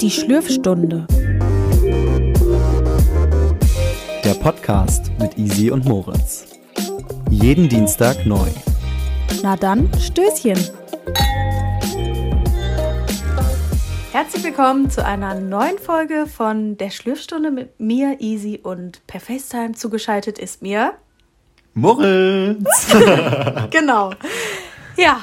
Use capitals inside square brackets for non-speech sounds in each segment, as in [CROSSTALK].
Die Schlürfstunde. Der Podcast mit Easy und Moritz. Jeden Dienstag neu. Na dann, Stößchen. Herzlich willkommen zu einer neuen Folge von der Schlürfstunde mit mir, Easy und per FaceTime zugeschaltet ist mir. Moritz! [LAUGHS] genau. Ja,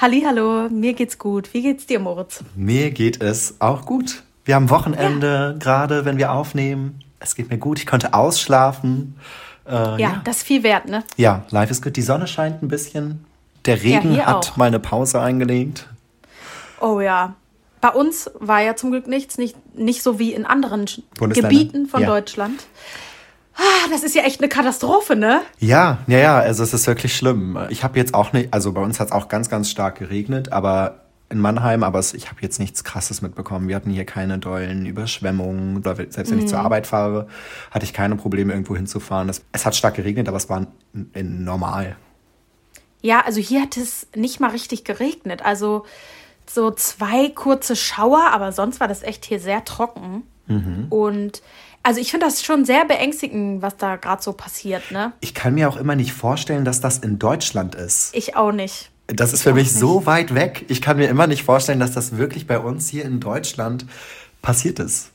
Halli, hallo, mir geht's gut. Wie geht's dir, Moritz? Mir geht es auch gut. Wir haben Wochenende gerade, wenn wir aufnehmen. Es geht mir gut. Ich konnte ausschlafen. Äh, ja, ja, das ist viel wert, ne? Ja, life ist gut. Die Sonne scheint ein bisschen. Der Regen ja, hat auch. mal eine Pause eingelegt. Oh ja. Bei uns war ja zum Glück nichts, nicht, nicht so wie in anderen Gebieten von ja. Deutschland. Ah, das ist ja echt eine Katastrophe, ne? Ja, ja, ja, also es ist wirklich schlimm. Ich habe jetzt auch nicht, also bei uns hat es auch ganz, ganz stark geregnet, aber in Mannheim, aber ich habe jetzt nichts Krasses mitbekommen. Wir hatten hier keine dollen Überschwemmungen. Selbst wenn ich zur mhm. Arbeit fahre, hatte ich keine Probleme, irgendwo hinzufahren. es hat stark geregnet, aber es war normal. Ja, also hier hat es nicht mal richtig geregnet. Also so zwei kurze Schauer, aber sonst war das echt hier sehr trocken. Mhm. Und also ich finde das schon sehr beängstigend, was da gerade so passiert, ne? Ich kann mir auch immer nicht vorstellen, dass das in Deutschland ist. Ich auch nicht. Das ist für mich nicht. so weit weg. Ich kann mir immer nicht vorstellen, dass das wirklich bei uns hier in Deutschland passiert ist.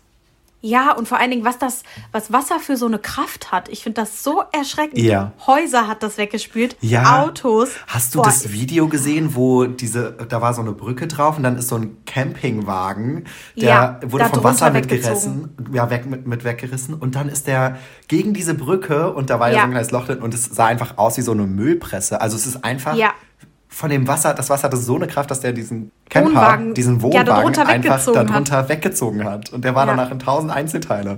Ja, und vor allen Dingen, was das, was Wasser für so eine Kraft hat. Ich finde das so erschreckend. Ja. Häuser hat das weggespült. Ja. Autos. Hast du Boah. das Video gesehen, wo diese, da war so eine Brücke drauf und dann ist so ein Campingwagen, der ja, wurde vom Wasser mitgerissen, ja, weg, mit, mit weggerissen und dann ist der gegen diese Brücke und da war ja, ja so ein kleines Loch drin und es sah einfach aus wie so eine Müllpresse. Also es ist einfach ja von dem Wasser, das Wasser hatte so eine Kraft, dass der diesen Camper, Wohnwagen, diesen Wohnwagen ja, darunter einfach darunter hat. weggezogen hat. Und der war ja. danach in tausend Einzelteile.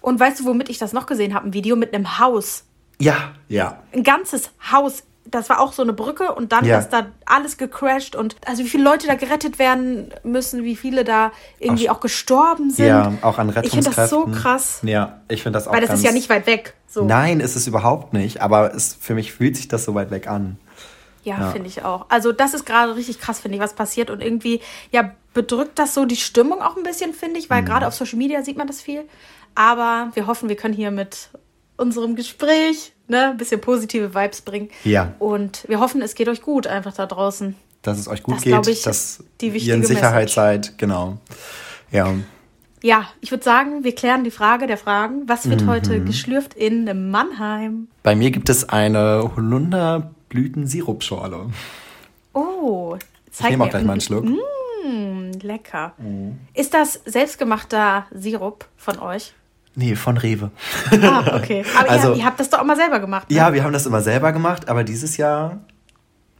Und weißt du, womit ich das noch gesehen habe? Ein Video mit einem Haus. Ja, ja. Ein ganzes Haus. Das war auch so eine Brücke und dann ja. ist da alles gecrashed und also wie viele Leute da gerettet werden müssen, wie viele da irgendwie auch, auch gestorben sind. Ja, auch an Rettungskräften. Ich finde das so krass. Ja, ich finde das auch Weil das ist ja nicht weit weg. So. Nein, ist es überhaupt nicht, aber es, für mich fühlt sich das so weit weg an. Ja, ja. finde ich auch. Also das ist gerade richtig krass, finde ich, was passiert. Und irgendwie, ja, bedrückt das so die Stimmung auch ein bisschen, finde ich, weil mhm. gerade auf Social Media sieht man das viel. Aber wir hoffen, wir können hier mit unserem Gespräch ne, ein bisschen positive Vibes bringen. Ja. Und wir hoffen, es geht euch gut einfach da draußen. Dass es euch gut das, geht, ich, dass ihr in Sicherheit Message. seid. Genau. Ja. Ja, ich würde sagen, wir klären die Frage der Fragen. Was wird mhm. heute geschlürft in Mannheim? Bei mir gibt es eine Holunder Blütensirupschorle. Oh, zeig ich nehme auch gleich mal einen Schluck. Mmh, lecker. Mm. Ist das selbstgemachter Sirup von euch? Nee, von Rewe. Ah, okay. [LAUGHS] Aber also, ihr, ihr, habt das doch immer selber gemacht. Ne? Ja, wir haben das immer selber gemacht, aber dieses Jahr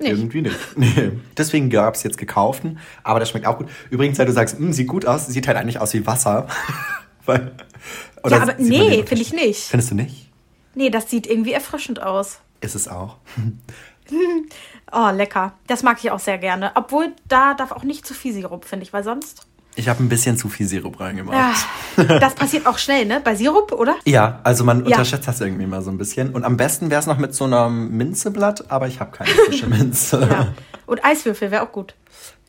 nicht. irgendwie nicht. [LAUGHS] Nee. Deswegen gab es jetzt gekauften, aber das schmeckt auch gut. Übrigens, weil du sagst, hm, sieht gut aus, sieht halt eigentlich aus wie Wasser. [LAUGHS] weil, ja, aber nee, finde ich nicht. Findest du nicht? Nee, das sieht irgendwie erfrischend aus. Ist es auch. [LAUGHS] oh, lecker. Das mag ich auch sehr gerne. Obwohl, da darf auch nicht zu viel Sirup, finde ich, weil sonst. Ich habe ein bisschen zu viel Sirup reingemacht. Ja, das passiert auch schnell, ne? Bei Sirup, oder? Ja, also man ja. unterschätzt das irgendwie mal so ein bisschen. Und am besten wäre es noch mit so einem Minzeblatt, aber ich habe keine frische [LAUGHS] Minze. ja. Und Eiswürfel wäre auch gut.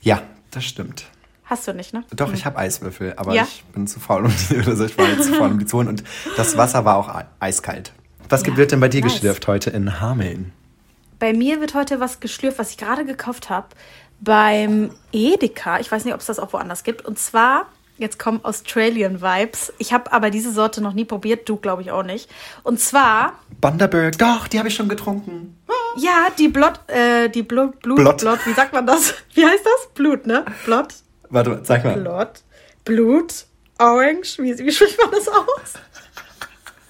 Ja, das stimmt. Hast du nicht, ne? Doch, hm. ich habe Eiswürfel, aber ich bin zu faul, um die, [LAUGHS] oder ich war jetzt zu faul, um die zu holen. Und das Wasser war auch eiskalt. Was ja, wird denn bei dir nice. geschlürft heute in Hameln? Bei mir wird heute was geschlürft, was ich gerade gekauft habe. Beim Edeka. Ich weiß nicht, ob es das auch woanders gibt. Und zwar, jetzt kommen Australian Vibes. Ich habe aber diese Sorte noch nie probiert. Du, glaube ich, auch nicht. Und zwar. Bundaberg. Doch, die habe ich schon getrunken. Ja, die Blot, äh, die Blut, Blut, Blot. Blot, wie sagt man das? [LAUGHS] Wie heißt das? Blut, ne? Blot. Warte, sag mal. Blot. Blut. Orange. Wie, wie spricht man das aus?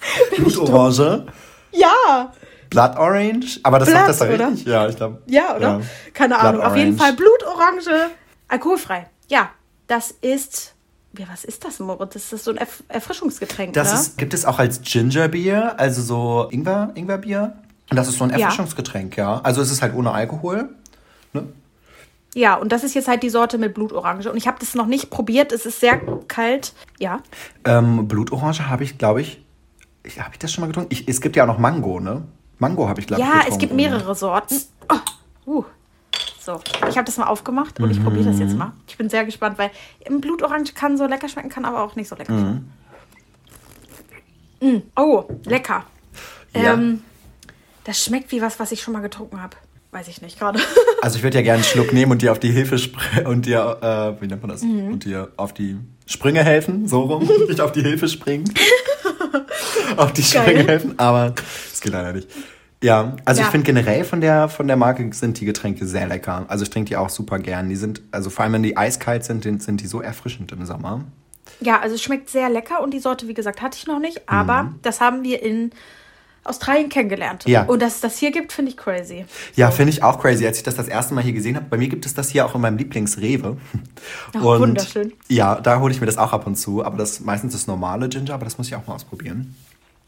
[LAUGHS] Blutorange? Ja. Blood Orange? Aber das Blood, sagt das oder? richtig? Ja, ich glaube. Ja, oder? Ja. Keine Blood Ahnung. Orange. Auf jeden Fall Blutorange, alkoholfrei. Ja, das ist. Ja, was ist das, Moritz? Das ist so ein Erf Erfrischungsgetränk. Das ne? ist, gibt es auch als Gingerbier, also so Ingwer, Ingwerbier. Und das ist so ein Erfrischungsgetränk, ja. ja. Also es ist halt ohne Alkohol. Ne? Ja, und das ist jetzt halt die Sorte mit Blutorange. Und ich habe das noch nicht probiert. Es ist sehr kalt. Ja. Ähm, Blutorange habe ich, glaube ich habe ich das schon mal getrunken? Ich, es gibt ja auch noch Mango, ne? Mango habe ich, glaube ich. Ja, es gibt mehrere Sorten. Oh. Uh. So, ich habe das mal aufgemacht und ich probiere das jetzt mal. Ich bin sehr gespannt, weil im Blutorange kann so lecker schmecken, kann aber auch nicht so lecker schmecken. Mm. Oh, lecker. Ja. Ähm, das schmeckt wie was, was ich schon mal getrunken habe. Weiß ich nicht gerade. [LAUGHS] Also ich würde ja gerne einen Schluck nehmen und dir auf die Hilfe springen und dir, äh, wie nennt man das? Mhm. Und dir auf die Sprünge helfen, so rum. [LAUGHS] Nicht auf die Hilfe springen. [LAUGHS] [LAUGHS] auf die Sprünge helfen, aber das geht leider nicht. Ja, also Ja. ich finde generell von der, von der Marke sind die Getränke sehr lecker. Also ich trinke die auch super gern. Die sind, also vor allem wenn die eiskalt sind, sind sind die so erfrischend im Sommer. Ja, also es schmeckt sehr lecker und die Sorte, wie gesagt, hatte ich noch nicht, aber das haben wir in Australien kennengelernt. Ja. Und dass es das hier gibt, finde ich crazy. Ja, finde ich auch crazy, als ich das das erste Mal hier gesehen habe. Bei mir gibt es das hier auch in meinem Lieblingsrewe. Ach, wunderschön. Ja, da hole ich mir das auch ab und zu. Aber das meistens das normale Ginger, aber das muss ich auch mal ausprobieren.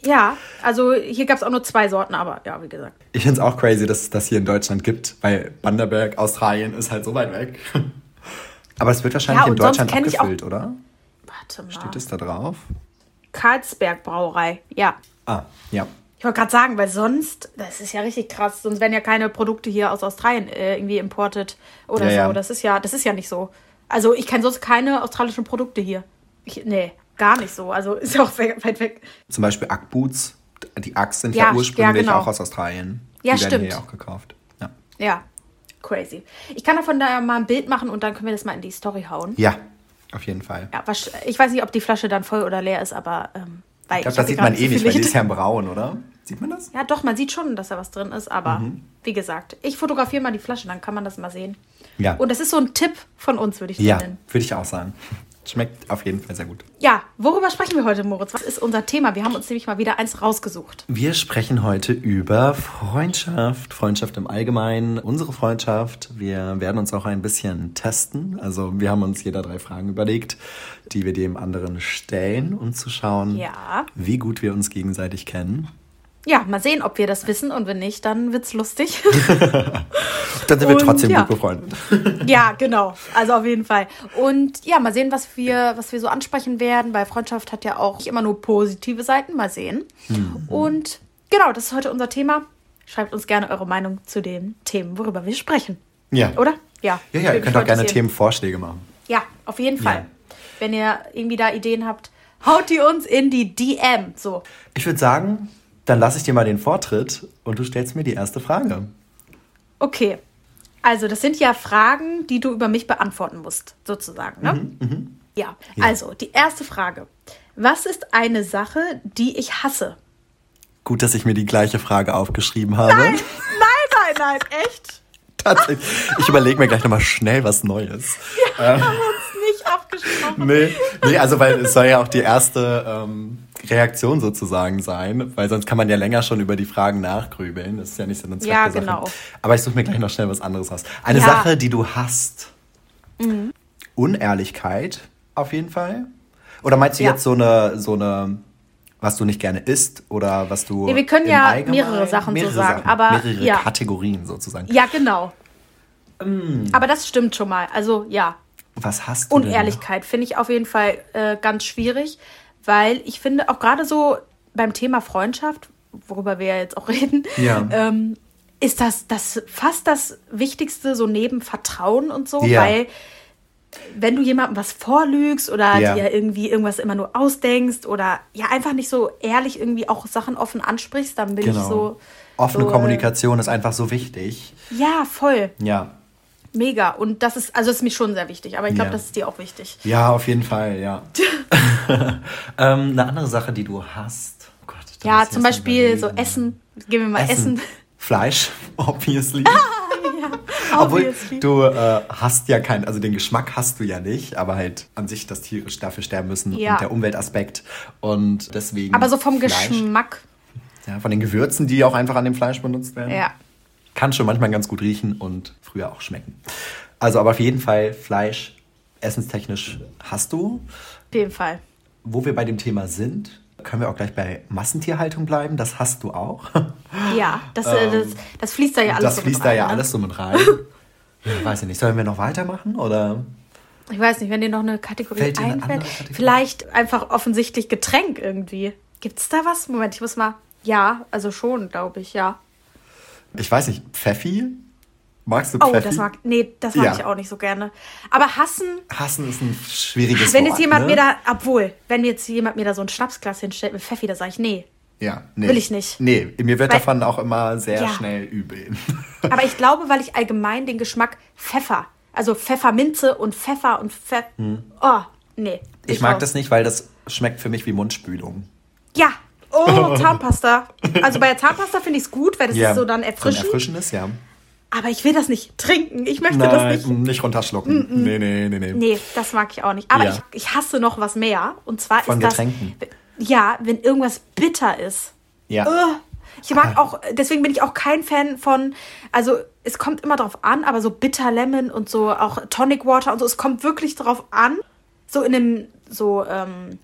Ja, also hier gab es auch nur zwei Sorten, aber ja, wie gesagt. Ich finde es auch crazy, dass es das hier in Deutschland gibt, weil Banderberg, Australien ist halt so weit weg. [LAUGHS] Aber es wird wahrscheinlich Ja, in und Deutschland abgefüllt, oder? Warte mal. Steht es da drauf? Karlsberg Brauerei, ja. Ah, ja. Ich wollte gerade sagen, weil sonst, das ist ja richtig krass, sonst werden ja keine Produkte hier aus Australien äh, irgendwie importet oder Ja, so. ja. Das ist ja, das ist ja nicht so. Also ich kenne sonst keine australischen Produkte hier. Ich, nee, gar nicht so. Also ist ja auch we- weit weg. Zum Beispiel Ackboots. Die Acks sind ja, Ja, ursprünglich genau. auch aus Australien. Ja, die werden stimmt. hier ja auch gekauft. Ja. Ja, crazy. Ich kann davon da mal ein Bild machen und dann können wir das mal in die Story hauen. ja, auf jeden Fall. Ja, ich weiß nicht, ob die Flasche dann voll oder leer ist, aber ähm, weil Ich glaube, das sieht man eh nicht, weil die ist ja braun, oder? Sieht man das? Ja, doch, man sieht schon, dass da was drin ist, aber Mhm. wie gesagt, ich fotografiere mal die Flasche, dann kann man das mal sehen. Ja. Und das ist so ein Tipp von uns, würde ich Ja, nennen. würde ich auch sagen. Schmeckt auf jeden Fall sehr gut. Ja, worüber sprechen wir heute, Moritz? Was ist unser Thema? Wir haben uns nämlich mal wieder eins rausgesucht. Wir sprechen heute über Freundschaft, Freundschaft im Allgemeinen, unsere Freundschaft. Wir werden uns auch ein bisschen testen. Also wir haben uns jeder drei Fragen überlegt, die wir dem anderen stellen, um zu schauen, Ja. wie gut wir uns gegenseitig kennen. Ja, mal sehen, ob wir das wissen und wenn nicht, dann wird's lustig. [LAUGHS] Dann sind wir Und trotzdem ja. gut befreundet. [LAUGHS] ja, genau. Also auf jeden Fall. Und ja, mal sehen, was wir, was wir so ansprechen werden, weil Freundschaft hat ja auch nicht immer nur positive Seiten. Mal sehen. Mhm. Und genau, das ist heute unser Thema. Schreibt uns gerne eure Meinung zu den Themen, worüber wir sprechen. Ja. Oder? Ja. Ja, ja, ihr könnt auch gerne. Themenvorschläge machen. Ja, auf jeden Fall. Ja. Wenn ihr irgendwie da Ideen habt, haut die uns in die DM. So. Ich würde sagen, dann lasse ich dir mal den Vortritt und du stellst mir die erste Frage. Okay. Also, das sind ja Fragen, die du über mich beantworten musst, sozusagen. Ne? Mhm, ja. Also, die erste Frage. Was ist eine Sache, die ich hasse? Gut, dass ich mir die gleiche Frage aufgeschrieben habe. Nein, nein, nein, echt? Tatsächlich. Ich überlege mir gleich nochmal schnell was Neues. Haben wir uns nicht abgesprochen. Nee, nee, also weil es soll ja auch die erste ähm, Reaktion sozusagen sein, weil sonst kann man ja länger schon über die Fragen nachgrübeln. Das ist ja nicht Sinn und Zweck Ja, der Sache. genau. Aber ich suche mir gleich noch schnell was anderes aus. Eine Ja. Sache, die du hast. Mhm. Unehrlichkeit auf jeden Fall. Oder meinst du Ja. jetzt so eine, so eine, was du nicht gerne isst oder was du. Nee, wir können ja mehrere Sachen so mehrere sagen, Sachen, aber mehrere ja. Kategorien sozusagen. Ja, genau. Mm. Aber das stimmt schon mal. Also, ja. Was hast du? Unehrlichkeit finde ich auf jeden Fall äh, ganz schwierig, weil ich finde auch gerade so beim Thema Freundschaft, worüber wir ja jetzt auch [LAUGHS] reden, Ja. ähm, ist das, das fast das Wichtigste so neben Vertrauen und so, Ja. weil wenn du jemandem was vorlügst oder Ja. dir irgendwie irgendwas immer nur ausdenkst oder ja einfach nicht so ehrlich irgendwie auch Sachen offen ansprichst, dann bin ich Genau. so Offene so, Kommunikation ist einfach so wichtig. Ja, voll, Ja. Mega und das ist also das ist mir schon sehr wichtig, aber ich glaube, Ja. das ist dir auch wichtig. Ja, auf jeden Fall, ja. [LAUGHS] ähm, eine andere Sache, die du hast. Oh Gott, Ja, zum Beispiel so. Essen. Gehen wir mal Essen. Fleisch, [LAUGHS] obviously. [LAUGHS] Obwohl Obviously. du äh, hast ja keinen, also den Geschmack hast du ja nicht, aber halt an sich, dass Tiere dafür sterben müssen Ja. und der Umweltaspekt und deswegen. Aber so vom Fleisch, Geschmack. Ja, von den Gewürzen, die auch einfach an dem Fleisch benutzt werden. Ja. Kann schon manchmal ganz gut riechen und früher auch schmecken. Also, aber auf jeden Fall Fleisch, essenstechnisch hast du. Auf jeden Fall. Wo wir bei dem Thema sind, können wir auch gleich bei Massentierhaltung bleiben. Das hast du auch. Ja, das, äh, das, das fließt da ja alles Ähm, das so fließt mit da rein, ja ne? alles so mit rein. [LAUGHS] Ja, weiß ich nicht. Sollen wir noch weitermachen oder? Ich weiß nicht, wenn dir noch eine Kategorie Fällt eine einfällt. andere Kategorie? Vielleicht einfach offensichtlich Getränk irgendwie. Gibt's da was? Moment, ich muss mal. Ja, also schon, glaube ich, ja. Ich weiß nicht. Pfeffi? Magst du Pfeffi? Oh, das mag, nee, das mag ja. ich auch nicht so gerne. Aber hassen. Hassen ist ein schwieriges wenn Wort. jetzt jemand ne? mir da, obwohl, wenn jetzt jemand mir da so ein Schnapsglas hinstellt mit Pfeffi, da sage ich, nee. Ja, nee. Will ich nicht. Nee, mir wird weil, davon auch immer sehr ja. schnell übel. [LAUGHS] Aber ich glaube, weil ich allgemein den Geschmack Pfeffer, also Pfefferminze und Pfeffer und Pfeffer. Hm. Oh, nee. Ich, ich mag raus. das nicht, weil das schmeckt für mich wie Mundspülung. Ja. Oh, [LAUGHS] Zahnpasta. Also bei der Zahnpasta finde ich es gut, weil das ja, ist so dann erfrischend. So erfrischendes, ja. Aber ich will das nicht trinken. Ich möchte Nein, das nicht. Nicht runterschlucken. Mm -mm. Nee, nee, nee, nee. Nee, das mag ich auch nicht. Aber ja. ich, ich hasse noch was mehr. Und zwar Von ist Getränken. das. Ja, wenn irgendwas bitter ist. Ja. Uh, ich mag auch, deswegen bin ich auch kein Fan von, also es kommt immer drauf an, aber so Bitter Lemon und so auch Tonic Water und so, es kommt wirklich drauf an. So in einem, so, ähm,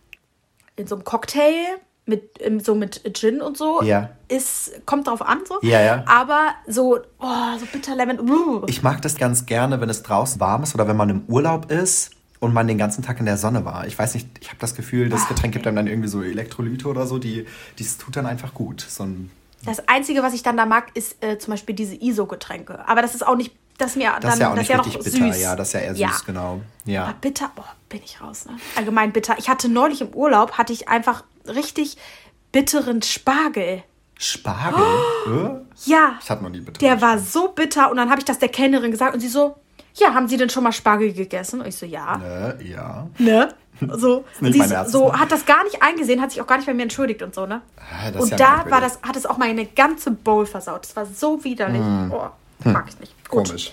in so einem Cocktail mit so mit Gin und so ja. ist kommt drauf an so ja, ja. aber so oh, so bitter Lemon uh. ich mag das ganz gerne wenn es draußen warm ist oder wenn man im Urlaub ist und man den ganzen Tag in der Sonne war ich weiß nicht ich habe das Gefühl das ah, Getränk gibt einem dann irgendwie so Elektrolyte oder so die das tut dann einfach gut so ein das einzige was ich dann da mag ist äh, zum Beispiel diese ISO Getränke aber das ist auch nicht das mir das dann, ist ja auch nicht richtig bitter süß. ja das ist ja eher süß ja. genau ja aber bitter boah, bin ich raus ne allgemein bitter ich hatte neulich im Urlaub hatte ich einfach richtig bitteren Spargel. Spargel? Oh, ja. Ich hatte noch nie bitter. Der war so bitter und dann habe ich das der Kellnerin gesagt und sie so, ja, haben Sie denn schon mal Spargel gegessen? Und ich so, ja. Ne, ja. Ne? So, [LAUGHS] sie so hat das gar nicht eingesehen, hat sich auch gar nicht bei mir entschuldigt und so, ne? Ah, und ja da war das, hat es auch meine ganze Bowl versaut. Das war so widerlich. Mm. Oh, mag ich nicht. Gut. Komisch.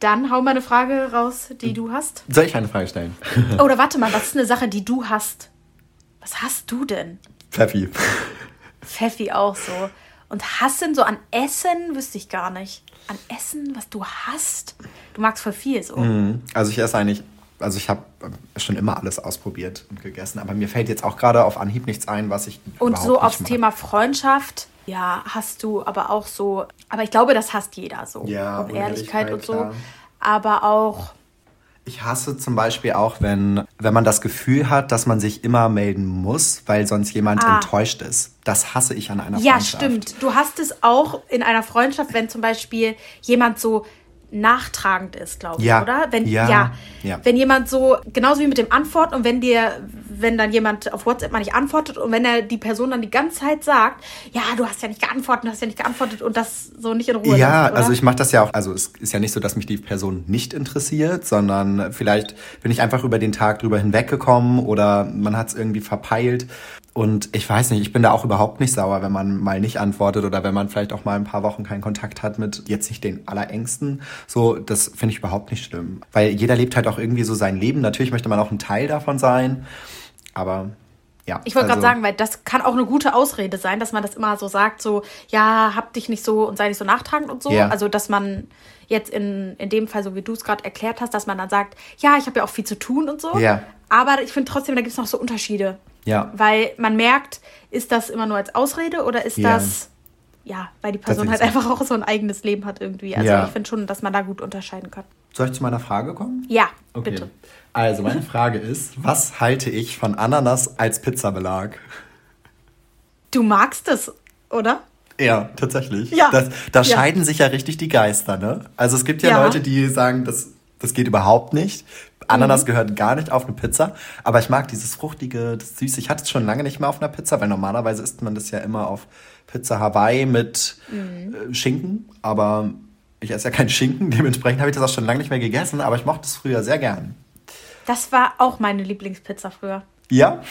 Dann hau mal eine Frage raus, die du hast. Soll ich eine Frage stellen? [LAUGHS] Oder warte mal, was ist eine Sache, die du hast? Was hast du denn? Pfeffi. Pfeffi auch so. Und hassen so an Essen wüsste ich gar nicht. An Essen, was du hast? Du magst voll viel so. Mhm. Also ich esse eigentlich, also ich habe schon immer alles ausprobiert und gegessen, aber mir fällt jetzt auch gerade auf Anhieb nichts ein, was ich Und so aufs mag. Thema Freundschaft, ja, hast du aber auch so, aber ich glaube, das hasst jeder so. Ja, und Ehrlichkeit und so. Klar. Aber auch ich hasse zum Beispiel auch, wenn, wenn man das Gefühl hat, dass man sich immer melden muss, weil sonst jemand ah. enttäuscht ist. Das hasse ich an einer ja, Freundschaft. Ja, stimmt. Du hast es auch in einer Freundschaft, wenn zum Beispiel jemand so nachtragend ist, glaube ich, ja. oder? Wenn, ja. ja. ja. Wenn jemand so, genauso wie mit dem Antworten und wenn dir, wenn dann jemand auf WhatsApp mal nicht antwortet und wenn er die Person dann die ganze Zeit sagt, ja, du hast ja nicht geantwortet, du hast ja nicht geantwortet und das so nicht in Ruhe. Ja, lässt, also ich mache das ja auch, also es ist ja nicht so, dass mich die Person nicht interessiert, sondern vielleicht bin ich einfach über den Tag drüber hinweggekommen oder man hat es irgendwie verpeilt. Und ich weiß nicht, ich bin da auch überhaupt nicht sauer, wenn man mal nicht antwortet oder wenn man vielleicht auch mal ein paar Wochen keinen Kontakt hat mit jetzt nicht den Allerängsten. So, das finde ich überhaupt nicht schlimm. Weil jeder lebt halt auch irgendwie so sein Leben. Natürlich möchte man auch ein Teil davon sein. Aber ja, ich wollte also, gerade sagen, weil das kann auch eine gute Ausrede sein, dass man das immer so sagt, so, ja, hab dich nicht so und sei nicht so nachtragend und so. Ja. Also, dass man jetzt in, in dem Fall, so wie du es gerade erklärt hast, dass man dann sagt, ja, ich habe ja auch viel zu tun und so. Ja. Aber ich finde trotzdem, da gibt es noch so Unterschiede. Ja. Weil man merkt, ist das immer nur als Ausrede oder ist das, ja, weil die Person halt einfach auch so ein eigenes Leben hat irgendwie. Also ich finde schon, dass man da gut unterscheiden kann. Soll ich zu meiner Frage kommen? Ja, okay. bitte. Also meine Frage ist, was halte ich von Ananas als Pizzabelag? Du magst es, oder? Ja, tatsächlich. Ja. Das, da ja. scheiden sich ja richtig die Geister, ne? Also es gibt ja, ja. Leute, die sagen, das, das geht überhaupt nicht. Ananas mhm. gehört gar nicht auf eine Pizza, aber ich mag dieses fruchtige, das süße. Ich hatte es schon lange nicht mehr auf einer Pizza, weil normalerweise isst man das ja immer auf Pizza Hawaii mit mhm. äh, Schinken, aber ich esse ja keinen Schinken, [LAUGHS] dementsprechend habe ich das auch schon lange nicht mehr gegessen, aber ich mochte es früher sehr gern. Das war auch meine Lieblingspizza früher. Ja?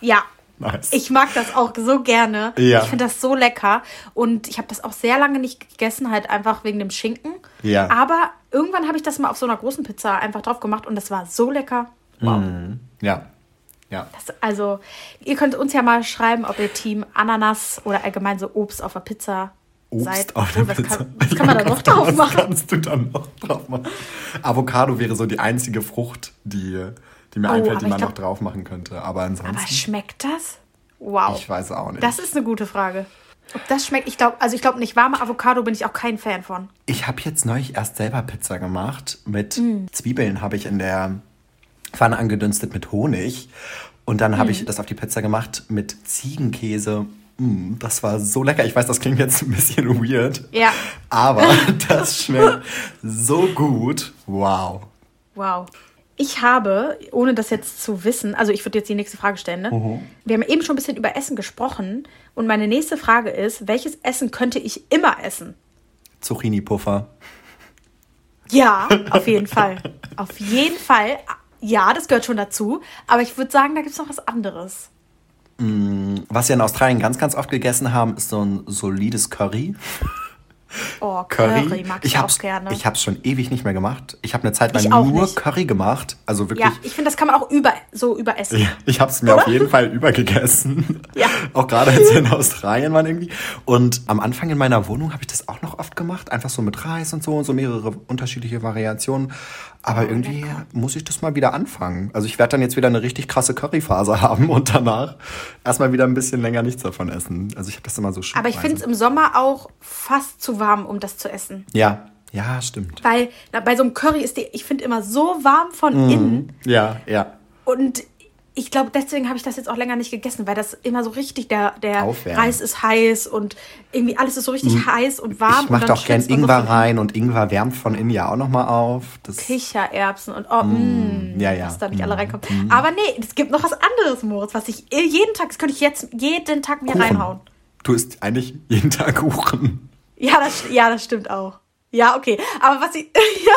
Ja. Nice. Ich mag das auch so gerne. Ja. Ich finde das so lecker. Und ich habe das auch sehr lange nicht gegessen, halt einfach wegen dem Schinken. Ja. Aber irgendwann habe ich das mal auf so einer großen Pizza einfach drauf gemacht und das war so lecker. Wow. Mm, ja. Ja. Das, also, ihr könnt uns ja mal schreiben, ob ihr Team Ananas oder allgemein so Obst auf der Pizza Obst seid. auf der was Pizza. Kann, was kann man da noch [LAUGHS] drauf machen? Was kannst du dann noch drauf machen? Avocado wäre so die einzige Frucht, die, die mir oh, einfällt, die man glaub, noch drauf machen könnte. Aber ansonsten. Aber schmeckt das? Wow. Ich weiß auch nicht. Das ist eine gute Frage. Ob das schmeckt, ich glaube, also ich glaube nicht warme Avocado bin ich auch kein Fan von. Ich habe jetzt neulich erst selber Pizza gemacht. Mit mm. Zwiebeln habe ich in der Pfanne angedünstet mit Honig. Und dann habe mm. ich das auf die Pizza gemacht mit Ziegenkäse mm, das war so lecker. Ich weiß, das klingt jetzt ein bisschen weird. Ja. Aber [LAUGHS] das schmeckt so gut. Wow. Wow. Ich habe, ohne das jetzt zu wissen, also ich würde jetzt die nächste Frage stellen. Ne? Mhm. Wir haben eben schon ein bisschen über Essen gesprochen. Und meine nächste Frage ist, welches Essen könnte ich immer essen? Zucchini-Puffer. Ja, auf jeden Fall. Auf jeden Fall. Ja, das gehört schon dazu. Aber ich würde sagen, da gibt es noch was anderes. Mm, was wir in Australien ganz, ganz oft gegessen haben, ist so ein solides Curry. Oh, Curry. Curry mag ich, ich auch gerne. Ich habe es schon ewig nicht mehr gemacht. Ich habe eine Zeit lang nur nicht. Curry gemacht. Also wirklich. Ja, ich finde, das kann man auch über, so überessen. Ja, ich habe es mir auf jeden Fall übergegessen. Ja. [LAUGHS] auch gerade als wir in Australien waren irgendwie. Und am Anfang in meiner Wohnung habe ich das auch noch oft gemacht. Einfach so mit Reis und so und so mehrere unterschiedliche Variationen. Aber irgendwie muss ich das mal wieder anfangen. Also ich werde dann jetzt wieder eine richtig krasse Curryphase [LAUGHS] haben und danach erstmal wieder ein bisschen länger nichts davon essen. Also ich habe das immer so schön. Aber ich finde es im Sommer auch fast zu warm, um das zu essen. Ja, ja, stimmt. Weil na, bei so einem Curry ist die, ich finde immer so warm von mm. innen. Ja, ja. Und ich glaube, deswegen habe ich das jetzt auch länger nicht gegessen, weil das immer so richtig, der, der Reis ist heiß und irgendwie alles ist so richtig mhm. heiß und warm. Ich mache doch gern Ingwer so rein und Ingwer wärmt von innen ja auch nochmal auf. Das Kichererbsen und oh, mm, ja, ja. dass da nicht alle reinkommen. Mm. Aber nee, es gibt noch was anderes, Moritz, was ich jeden Tag, das könnte ich jetzt jeden Tag mir Kuchen. reinhauen. Du isst eigentlich jeden Tag Kuchen. Ja, das, ja, das stimmt auch. Ja, okay. Aber was ich, [LAUGHS] ja,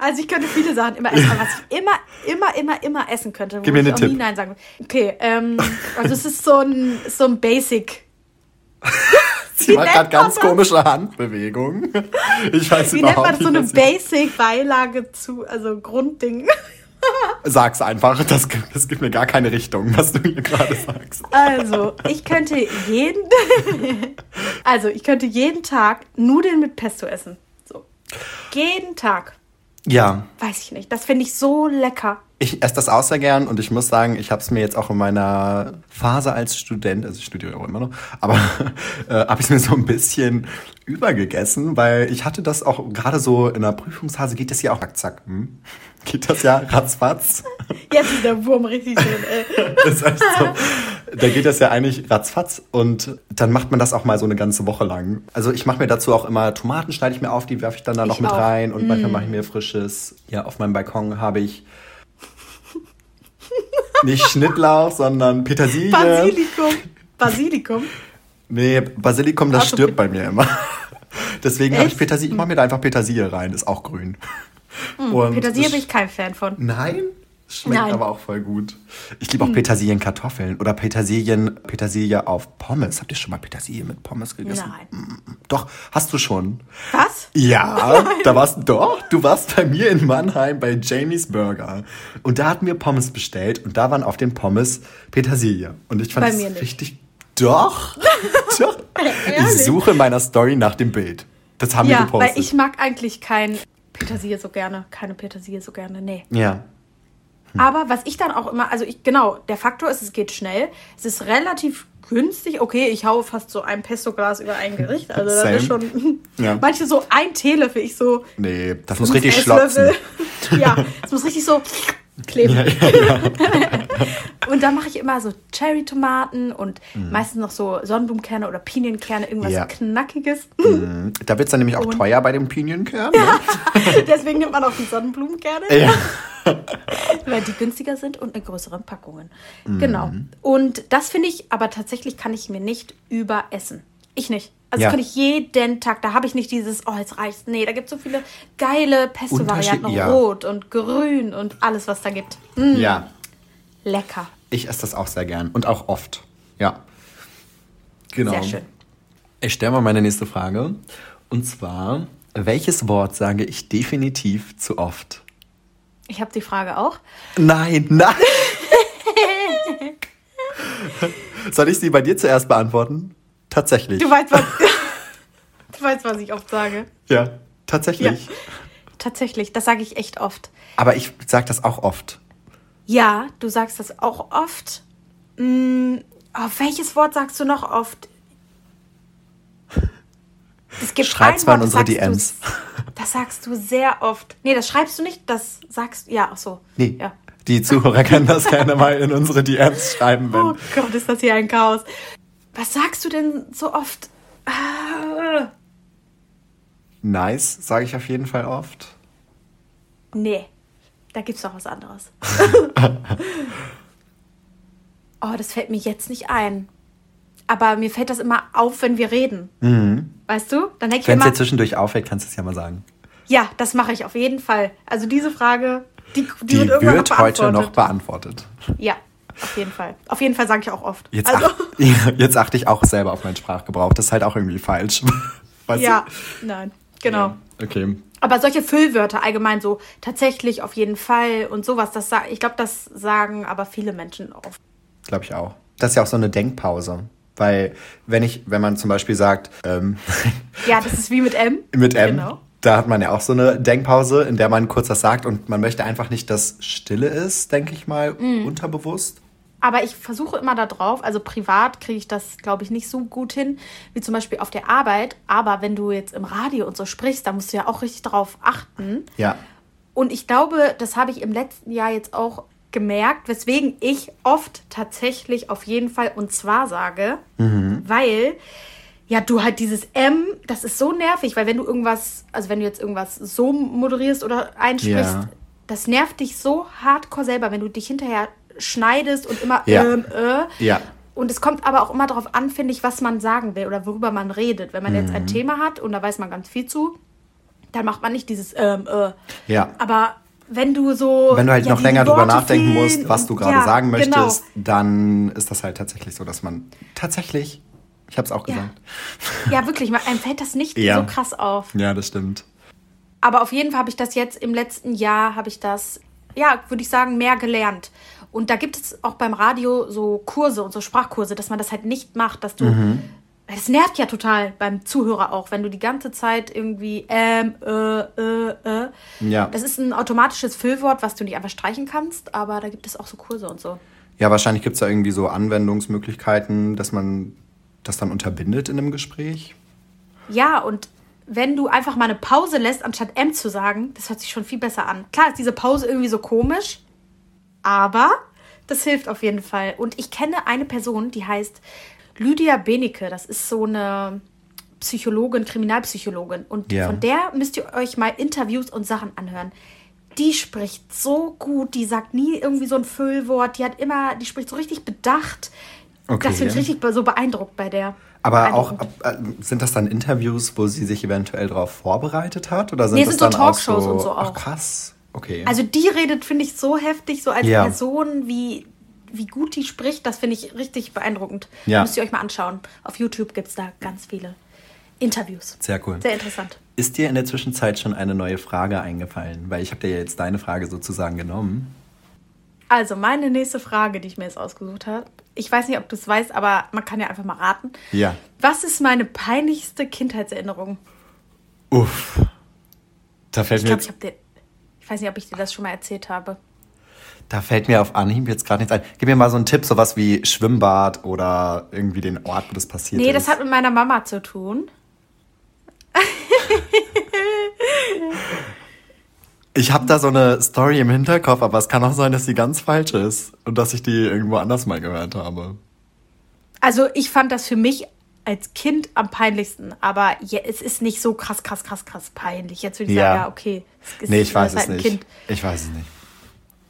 also ich könnte viele Sachen immer essen, aber was ich immer, immer, immer, immer essen könnte, wo Gib mir ich auch Tipp. nie Nein sagen Okay, ähm, also es ist so ein, so ein Basic. [LAUGHS] Sie macht gerade ganz das? komische Handbewegungen. [LAUGHS] Ich weiß Wie nennt man so eine Basic-Beilage zu, also Grundding? [LAUGHS] Sag's einfach, das, das gibt mir gar keine Richtung, was du hier gerade sagst. Also, ich könnte jeden, also ich könnte jeden Tag Nudeln mit Pesto essen. Jeden Tag. Ja. Weiß ich nicht. Das finde ich so lecker. Ich esse das auch sehr gern und ich muss sagen, ich habe es mir jetzt auch in meiner Phase als Student, also ich studiere auch immer noch, aber [LAUGHS] äh, habe ich es mir so ein bisschen übergegessen, weil ich hatte das auch gerade so in der Prüfungsphase geht das ja auch zack, zack. Hm? Geht das ja ratzfatz. Jetzt ist der Wurm richtig drin, ey. [LAUGHS] das heißt so, da geht das ja eigentlich ratzfatz und dann macht man das auch mal so eine ganze Woche lang. Also ich mache mir dazu auch immer Tomaten, schneide ich mir auf, die werfe ich dann da noch ich mit auch. rein und mm. manchmal mache ich mir frisches. Ja, auf meinem Balkon habe ich nicht Schnittlauch, sondern Petersilie. Basilikum. Basilikum? Nee, Basilikum, das stirbt bei mir immer. [LAUGHS] Deswegen habe ich Petersilie, ich mache mir da einfach Petersilie rein, ist auch grün. Mm, Petersilie bin ich kein Fan von. Nein? Schmeckt Nein. aber auch voll gut. Ich liebe auch hm. Petersilien-Kartoffeln oder Petersilien, Petersilie auf Pommes. Habt ihr schon mal Petersilie mit Pommes gegessen? Nein. Mm, doch, hast du schon. Was? Ja, [LAUGHS] da warst du doch. Du warst bei mir in Mannheim bei Jamie's Burger. Und da hatten wir Pommes bestellt und da waren auf den Pommes Petersilie. Und ich fand bei das richtig. Doch, [LAUGHS] doch. ich suche in meiner Story nach dem Bild. Das haben ja, wir gepostet. Weil ich mag eigentlich kein Petersilie so gerne. Keine Petersilie so gerne. Nee. Ja. Hm. Aber was ich dann auch immer, also ich, genau, der Faktor ist, es geht schnell. Es ist relativ günstig. Okay, ich haue fast so ein Pesto-Glas über ein Gericht. Also das ist schon. [LAUGHS] Ja. Manche so ein Teelöffel, ich so. Nee, das muss richtig schlotzen. [LAUGHS] ja, es muss richtig so kleben. Ja, ja, [LAUGHS] und dann mache ich immer so Cherry-Tomaten und mm. meistens noch so Sonnenblumenkerne oder Pinienkerne, irgendwas ja. Knackiges. Mm. Da wird es dann nämlich auch und teuer bei den Pinienkernen. Ja, [LAUGHS] deswegen nimmt man auch die Sonnenblumenkerne. Ja. [LAUGHS] Weil die günstiger sind und in größeren Packungen. Mm. Genau. Und das finde ich, aber tatsächlich kann ich mir nicht überessen. Ich nicht. Also ja. das kann ich jeden Tag. Da habe ich nicht dieses, oh, jetzt reicht's. Nee, da gibt es so viele geile Pesto-Varianten. Ja. Rot und grün und alles, was da gibt. Mm. Ja. Lecker. Ich esse das auch sehr gern und auch oft. Ja. Genau. Sehr schön. Ich stelle mal meine nächste Frage. Und zwar, welches Wort sage ich definitiv zu oft? Ich habe die Frage auch. Nein, nein. [LAUGHS] Soll ich sie bei dir zuerst beantworten? Tatsächlich. Du weißt, was, [LAUGHS] du weißt, was ich oft sage. Ja, tatsächlich. Ja, tatsächlich, das sage ich echt oft. Aber ich sage das auch oft. Ja, du sagst das auch oft. Hm, oh, welches Wort sagst du noch oft? Es gibt Schreib's mal in unsere DMs. Das sagst du sehr oft. Nee, das schreibst du nicht, das sagst du. Ja, ach so. Nee. Ja. Die Zuhörer können das gerne mal in unsere DMs schreiben. Wenn oh Gott, ist das hier ein Chaos Was sagst du denn so oft? Ah. Nice, sage ich auf jeden Fall oft. Nee, da gibt's doch was anderes. [LAUGHS] oh, das fällt mir jetzt nicht ein. Aber mir fällt das immer auf, wenn wir reden. Mhm. Weißt du? Dann denke ich Wenn es dir zwischendurch auffällt, kannst du es ja mal sagen. Ja, das mache ich auf jeden Fall. Also diese Frage, die, die, die wird, wird noch heute noch beantwortet. Ja, auf jeden Fall. Auf jeden Fall sage ich auch oft. Jetzt, also. ach, [LAUGHS] jetzt achte ich auch selber auf meinen Sprachgebrauch. Das ist halt auch irgendwie falsch. [LAUGHS] Weißt ja, du? nein, genau. Ja, okay. Aber solche Füllwörter allgemein so tatsächlich auf jeden Fall und sowas, das ich glaube, das sagen aber viele Menschen oft. Glaube ich auch. Das ist ja auch so eine Denkpause. Weil wenn ich, wenn man zum Beispiel sagt, ähm, ja, das ist wie mit M. [LAUGHS] mit M. Genau. Da hat man ja auch so eine Denkpause, in der man kurz was sagt und man möchte einfach nicht, dass Stille ist, denke ich mal, mm. unterbewusst. Aber ich versuche immer da drauf, also privat kriege ich das, glaube ich, nicht so gut hin, wie zum Beispiel auf der Arbeit. Aber wenn du jetzt im Radio und so sprichst, da musst du ja auch richtig drauf achten. Ja. Und ich glaube, das habe ich im letzten Jahr jetzt auch gemerkt, weswegen ich oft tatsächlich auf jeden Fall und zwar sage, mhm. weil ja, du halt dieses M, das ist so nervig, weil wenn du irgendwas, also wenn du jetzt irgendwas so moderierst oder einsprichst, ja. das nervt dich so hardcore selber, wenn du dich hinterher schneidest und immer ja. ähm, äh. Ja. Und es kommt aber auch immer darauf an, finde ich, was man sagen will oder worüber man redet. Wenn man mhm. jetzt ein mhm. Thema hat und da weiß man ganz viel zu, dann macht man nicht dieses ähm, äh. Ja. Aber wenn du so. Wenn du halt ja, noch länger drüber nachdenken musst, was du gerade ja, sagen genau. möchtest, genau. dann ist das halt tatsächlich so, dass man tatsächlich. Ich habe es auch gesagt. Ja, wirklich, einem fällt das nicht [LAUGHS] ja. so krass auf. Ja, das stimmt. Aber auf jeden Fall habe ich das jetzt im letzten Jahr, habe ich das, ja, würde ich sagen, mehr gelernt. Und da gibt es auch beim Radio so Kurse und so Sprachkurse, dass man das halt nicht macht, dass du mhm. Das nervt ja total beim Zuhörer auch, wenn du die ganze Zeit irgendwie ähm, äh, äh, äh. Ja. Das ist ein automatisches Füllwort, was du nicht einfach streichen kannst, aber da gibt es auch so Kurse und so. Ja, wahrscheinlich gibt es da irgendwie so Anwendungsmöglichkeiten, dass man das dann unterbindet in einem Gespräch. Ja, und wenn du einfach mal eine Pause lässt, anstatt M zu sagen, das hört sich schon viel besser an. Klar ist diese Pause irgendwie so komisch, aber das hilft auf jeden Fall. Und ich kenne eine Person, die heißt Lydia Benecke, das ist so eine Psychologin, Kriminalpsychologin. Und ja. von der müsst ihr euch mal Interviews und Sachen anhören. Die spricht so gut, die sagt nie irgendwie so ein Füllwort, die hat immer, die spricht so richtig bedacht. Okay. Das finde ich richtig so beeindruckt bei der. Aber auch, äh, sind das dann Interviews, wo sie sich eventuell darauf vorbereitet hat? Oder sind nee, das sind so Talkshows so, und so auch. Ach, krass. Okay. Also die redet, finde ich, so heftig, so als ja. Person, wie wie gut die spricht, das finde ich richtig beeindruckend. Ja. Müsst ihr euch mal anschauen. Auf YouTube gibt es da ganz viele Interviews. Sehr cool. Sehr interessant. Ist dir in der Zwischenzeit schon eine neue Frage eingefallen? Weil ich habe dir jetzt deine Frage sozusagen genommen. Also, meine nächste Frage, die ich mir jetzt ausgesucht habe. Ich weiß nicht, ob du es weißt, aber man kann ja einfach mal raten. Ja. Was ist meine peinlichste Kindheitserinnerung? Uff. Da fällt ich mir. Glaub, ich, dir, ich weiß nicht, ob ich dir das schon mal erzählt habe. Da fällt mir auf Anhieb jetzt gerade nichts ein. Gib mir mal so einen Tipp, sowas wie Schwimmbad oder irgendwie den Ort, wo das passiert nee, ist. Nee, das hat mit meiner Mama zu tun. [LAUGHS] ich habe da so eine Story im Hinterkopf, aber es kann auch sein, dass sie ganz falsch ist und dass ich die irgendwo anders mal gehört habe. Also ich fand das für mich als Kind am peinlichsten, aber ja, es ist nicht so krass, krass, krass, krass peinlich. Jetzt würde ich ja. sagen, ja, okay. Es ist, nee, ich weiß es halt nicht. Kind. Ich weiß es nicht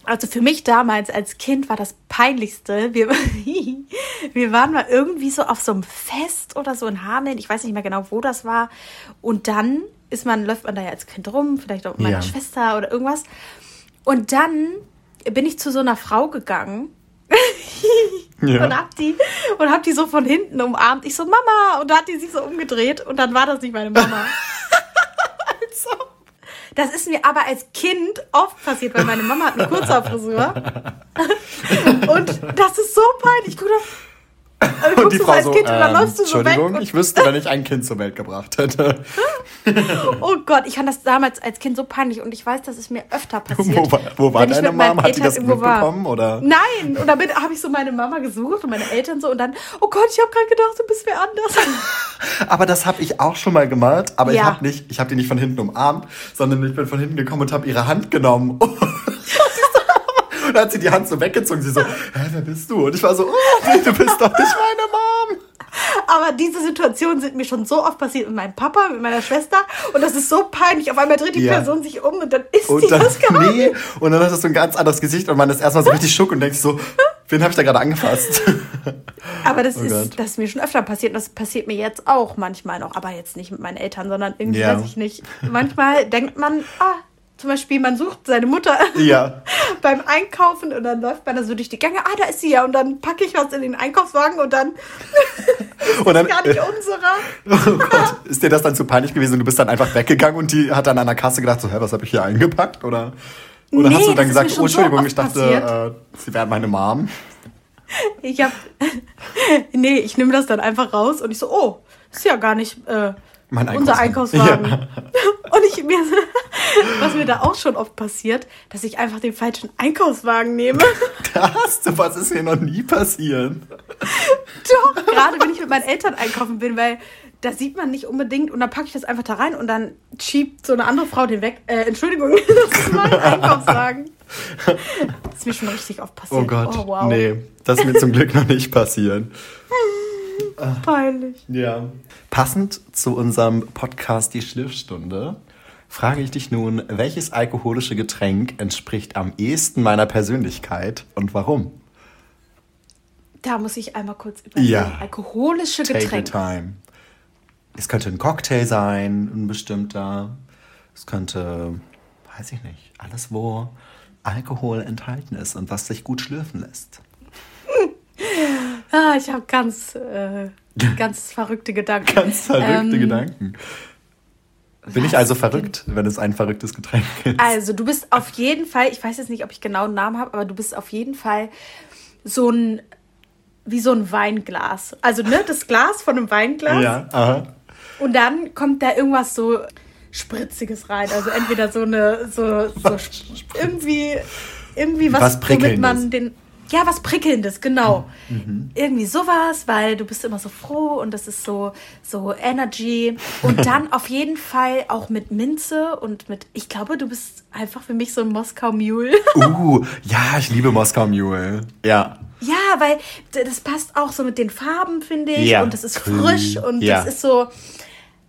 also für mich damals als Kind war das peinlichste. Wir, [LAUGHS] wir waren mal irgendwie so auf so einem Fest oder so in Hameln. Ich weiß nicht mehr genau, wo das war. Und dann ist man, läuft man da ja als Kind rum, vielleicht auch mit meiner ja. Schwester oder irgendwas. Und dann bin ich zu so einer Frau gegangen. [LAUGHS] ja. und hab die und hab die so von hinten umarmt. Ich so Mama und da hat die sich so umgedreht und dann war das nicht meine Mama. [LAUGHS] also. Das ist mir aber als Kind oft passiert, weil meine Mama hat eine Kurzhaarfrisur. [LAUGHS] und das ist so peinlich. Guck doch, also und die Frau so, kind, ähm, Entschuldigung, so ich wüsste, wenn ich ein Kind zur Welt gebracht hätte. [LAUGHS] oh Gott, ich fand das damals als Kind so peinlich und ich weiß, dass es mir öfter [LAUGHS] passiert. Wo war, wo war deine Mama? Hat die das mitbekommen? Oder? Nein, und dann habe ich so meine Mama gesucht und meine Eltern so und dann, oh Gott, ich habe gerade gedacht, du bist wer anders. [LAUGHS] aber das habe ich auch schon mal gemacht, aber ja. ich habe nicht, ich habe die nicht von hinten umarmt, sondern ich bin von hinten gekommen und habe ihre Hand genommen. Dann hat sie die Hand so weggezogen. Sie so, hä, wer bist du? Und ich war so, oh, nee, du bist doch nicht meine Mom. Aber diese Situationen sind mir schon so oft passiert mit meinem Papa, mit meiner Schwester. Und das ist so peinlich. Auf einmal dreht die ja. Person sich um und dann ist und die dann, das gar nee. Und dann hast du ein ganz anderes Gesicht und man ist erstmal so richtig schock und denkt so, wen habe ich da gerade angefasst? [LAUGHS] Aber das, oh ist, das ist mir schon öfter passiert. Und das passiert mir jetzt auch manchmal noch. Aber jetzt nicht mit meinen Eltern, sondern irgendwie, ja. weiß ich nicht. Manchmal denkt man, ah, zum Beispiel, man sucht seine Mutter [LAUGHS] ja. beim Einkaufen und dann läuft man da so durch die Gänge. Ah, da ist sie ja. Und dann packe ich was in den Einkaufswagen und dann [LAUGHS] ist und dann, gar nicht unserer. [LAUGHS] Oh Gott, ist dir das dann zu peinlich gewesen und du bist dann einfach weggegangen und die hat dann an der Kasse gedacht, so, hä, was habe ich hier eingepackt? Oder, oder nee, hast du dann gesagt, oh, Entschuldigung, so ich dachte, äh, sie wären meine Mom? Ich hab, nee, ich nehme das dann einfach raus und ich so, oh, ist ja gar nicht... Äh, mein unser Einkaufswagen. Ja. Und ich mir, [LAUGHS] was mir da auch schon oft passiert, dass ich einfach den falschen Einkaufswagen nehme. [LAUGHS] Das, was ist mir noch nie passiert. Doch, gerade wenn ich mit meinen Eltern einkaufen bin, weil da sieht man nicht unbedingt und dann packe ich das einfach da rein und dann schiebt so eine andere Frau den weg. Äh, Entschuldigung, [LAUGHS] das ist mein Einkaufswagen. Das ist mir schon richtig oft passiert. Oh Gott, oh, wow. nee, das ist mir zum Glück noch nicht passiert. Peinlich. Ja. Passend zu unserem Podcast Die Schlürfstunde frage ich dich nun, welches alkoholische Getränk entspricht am ehesten meiner Persönlichkeit und warum? Da muss ich einmal kurz überlegen. Ja. Alkoholische Getränke. Time. Es könnte ein Cocktail sein, ein bestimmter. Es könnte, weiß ich nicht, alles, wo Alkohol enthalten ist und was sich gut schlürfen lässt. [LAUGHS] ah, ich habe ganz äh, Ganz verrückte Gedanken. Ganz verrückte ähm, Gedanken. Bin ich also verrückt, wenn es ein verrücktes Getränk ist? Also, du bist auf jeden Fall, ich weiß jetzt nicht, ob ich genau einen Namen habe, aber du bist auf jeden Fall so ein, wie so ein Weinglas. Also, ne, das Glas von einem Weinglas. Ja, aha. Und dann kommt da irgendwas so Spritziges rein. Also, entweder so eine, so, so irgendwie, irgendwie was, was womit man den ja, was Prickelndes, genau. Mhm. Irgendwie sowas, weil du bist immer so froh und das ist so, so Energy. Und [LAUGHS] dann auf jeden Fall auch mit Minze und mit, ich glaube, du bist einfach für mich so ein Moskau Mule. [LAUGHS] Uh, ja, ich liebe Moskau Mule. Ja. Ja, weil das passt auch so mit den Farben, finde ich. Ja. Und das ist frisch und ja. das ist so,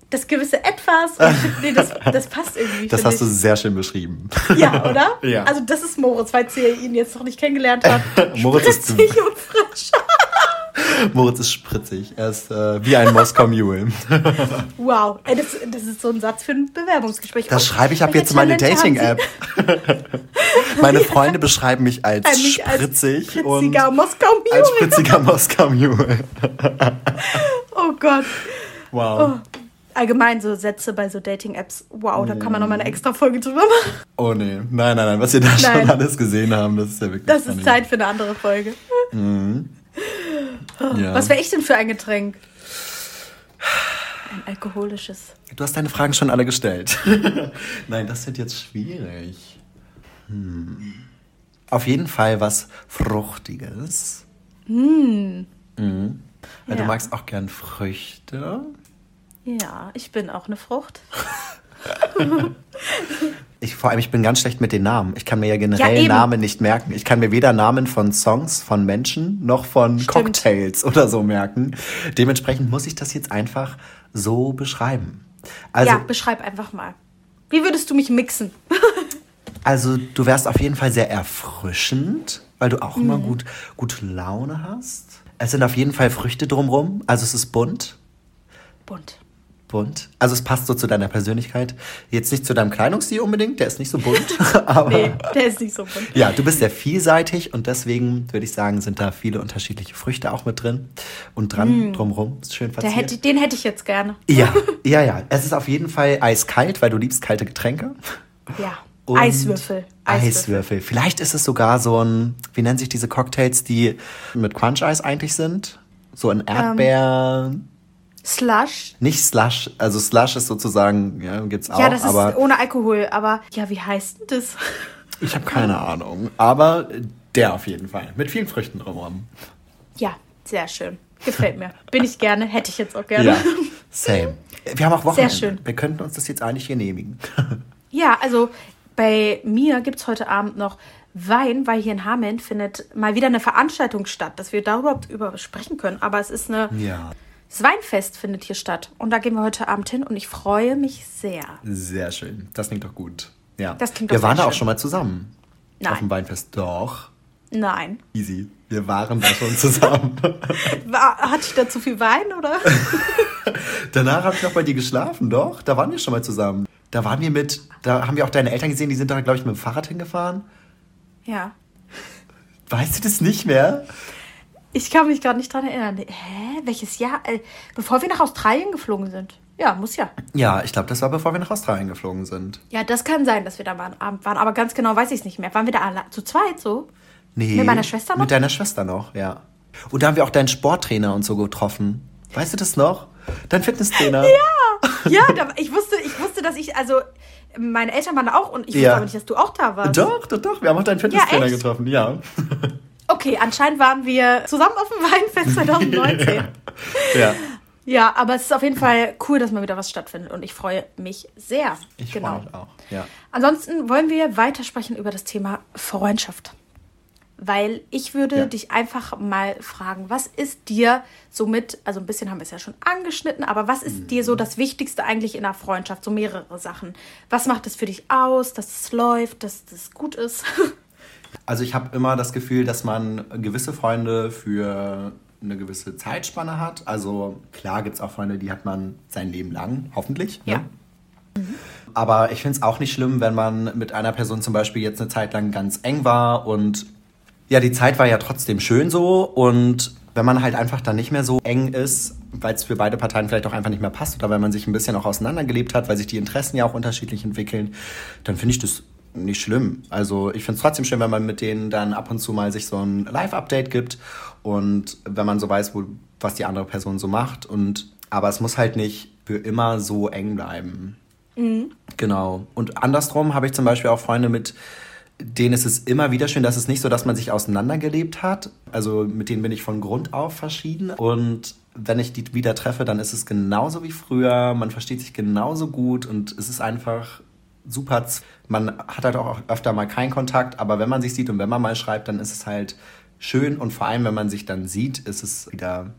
das gewisse Etwas. Und nee, das, das passt irgendwie. Das hast ich. du sehr schön beschrieben. Ja, [LAUGHS] oder? Ja. Also das ist Moritz, falls ihr ihn jetzt noch nicht kennengelernt habt. [LAUGHS] Moritz ist und frisch. [LAUGHS] Moritz ist spritzig. Er ist äh, wie ein Moskau Mule. wow, Ey, das, das, ist so ein Satz für ein Bewerbungsgespräch. Das schreibe ich ab jetzt in meine Dating-App. meine Freunde beschreiben mich als mich spritzig als und Moskau Mule. als spritziger Moskau Mule. oh Gott. Wow. Oh allgemein so Sätze bei so Dating-Apps. Wow, da kann man nochmal eine extra Folge drüber machen. Oh nee, nein, nein, nein, was wir da nein. schon alles gesehen haben, das ist ja wirklich. Das funny. ist Zeit für eine andere Folge. Mhm. Ja. Was wäre ich denn für ein Getränk? Ein alkoholisches. Du hast deine Fragen schon alle gestellt. [LAUGHS] nein, das wird jetzt schwierig. Hm. Auf jeden Fall was Fruchtiges. Hm. Mhm. Weil ja. du magst auch gern Früchte. Ja, ich bin auch eine Frucht. [LAUGHS] ich, vor allem, ich bin ganz schlecht mit den Namen. Ich kann mir ja generell ja, Namen nicht merken. Ich kann mir weder Namen von Songs, von Menschen, noch von Stimmt. Cocktails oder so merken. Dementsprechend muss ich das jetzt einfach so beschreiben. Also, ja, beschreib einfach mal. Wie würdest du mich mixen? [LAUGHS] also, du wärst auf jeden Fall sehr erfrischend, weil du auch mhm. immer gut, gute Laune hast. Es sind auf jeden Fall Früchte drumrum, also es ist bunt. Bunt bunt. Also es passt so zu deiner Persönlichkeit. Jetzt nicht zu deinem Kleidungsstil unbedingt, der ist nicht so bunt. [LAUGHS] aber nee, der ist nicht so bunt. Ja, du bist sehr vielseitig und deswegen würde ich sagen, sind da viele unterschiedliche Früchte auch mit drin. Und dran, mm. drumrum, ist schön verziert. Hätte, den hätte ich jetzt gerne. Ja, ja, ja. Es ist auf jeden Fall eiskalt, weil du liebst kalte Getränke. Ja. Und Eiswürfel. Eiswürfel. Eiswürfel. Vielleicht ist es sogar so ein, wie nennen sich diese Cocktails, die mit Crunch-Eis eigentlich sind? So ein Erdbeer... Ähm Slush? Nicht Slush, also Slush ist sozusagen, ja, gibt's auch. Ja, das aber ist ohne Alkohol, aber ja, wie heißt denn das? Ich habe keine Ahnung, aber der auf jeden Fall, mit vielen Früchten drumherum. Ja, sehr schön. Gefällt mir. Bin ich gerne, hätte ich jetzt auch gerne. Ja, same. Wir haben auch Wochenende. Sehr schön. Wir könnten uns das jetzt eigentlich genehmigen. [LAUGHS] ja, also bei mir gibt es heute Abend noch Wein, weil hier in Hameln findet mal wieder eine Veranstaltung statt, dass wir darüber über sprechen können. Aber es ist eine... Ja Das Weinfest findet hier statt. Und da gehen wir heute Abend hin und ich freue mich sehr. Sehr schön. Das klingt doch gut. Ja. Das klingt wir waren da auch schon mal zusammen. Nein. Auf dem Weinfest. Doch. Nein. Easy. Wir waren da schon zusammen. [LAUGHS] War, hatte ich da zu viel Wein, oder? [LAUGHS] Danach habe ich noch bei dir geschlafen, doch. Da waren wir schon mal zusammen. Da waren wir mit, da haben wir auch deine Eltern gesehen, die sind da, glaube ich, mit dem Fahrrad hingefahren. Ja. Weißt du das nicht mehr? Ich kann mich gerade nicht dran erinnern. Hä? Welches Jahr? Äh, bevor wir nach Australien geflogen sind. Ja, muss ja. Ja, ich glaube, das war bevor wir nach Australien geflogen sind. Ja, das kann sein, dass wir da waren. waren aber ganz genau weiß ich es nicht mehr. Waren wir da alle zu zweit so? Nee. Mit meiner Schwester noch? Mit deiner Schwester noch, ja. Und da haben wir auch deinen Sporttrainer und so getroffen. Weißt du das noch? Dein Fitnesstrainer. [LAUGHS] ja, ja, da, ich wusste, ich wusste, dass ich, also meine Eltern waren da auch und ich wusste ja. aber nicht, dass du auch da warst. Doch, doch, doch. Wir haben auch deinen Fitnesstrainer ja, getroffen, ja. [LAUGHS] Okay, anscheinend waren wir zusammen auf dem Weinfest [LAUGHS] 2019. ja. ja. Ja, aber es ist auf jeden Fall cool, dass mal wieder was stattfindet und ich freue mich sehr. Ich genau. freue mich auch, ja. Ansonsten wollen wir weitersprechen über das Thema Freundschaft. Weil ich würde ja. dich einfach mal fragen, was ist dir somit, also ein bisschen haben wir es ja schon angeschnitten, aber was ist mhm. dir so mhm. das Wichtigste eigentlich in einer Freundschaft? So mehrere Sachen. Was macht es für dich aus, dass es läuft, dass es gut ist? [LAUGHS] Also ich habe immer das Gefühl, dass man gewisse Freunde für eine gewisse Zeitspanne hat. Also klar gibt es auch Freunde, die hat man sein Leben lang, hoffentlich. Ne? Ja. Mhm. Aber ich finde es auch nicht schlimm, wenn man mit einer Person zum Beispiel jetzt eine Zeit lang ganz eng war und ja, die Zeit war ja trotzdem schön so und wenn man halt einfach dann nicht mehr so eng ist, weil es für beide Parteien vielleicht auch einfach nicht mehr passt oder weil man sich ein bisschen auch auseinandergelebt hat, weil sich die Interessen ja auch unterschiedlich entwickeln, dann finde ich das nicht schlimm. Also ich finde es trotzdem schön, wenn man mit denen dann ab und zu mal sich so ein Live-Update gibt und wenn man so weiß, wo, was die andere Person so macht. Und aber es muss halt nicht für immer so eng bleiben. Mhm. Genau. Und andersrum habe ich zum Beispiel auch Freunde mit denen ist es immer wieder schön, dass es nicht so, dass man sich auseinandergelebt hat. Also mit denen bin ich von Grund auf verschieden. Und wenn ich die wieder treffe, dann ist es genauso wie früher. Man versteht sich genauso gut und es ist einfach super. Man hat halt auch öfter mal keinen Kontakt, aber wenn man sich sieht und wenn man mal schreibt, dann ist es halt schön und vor allem, wenn man sich dann sieht, ist es wieder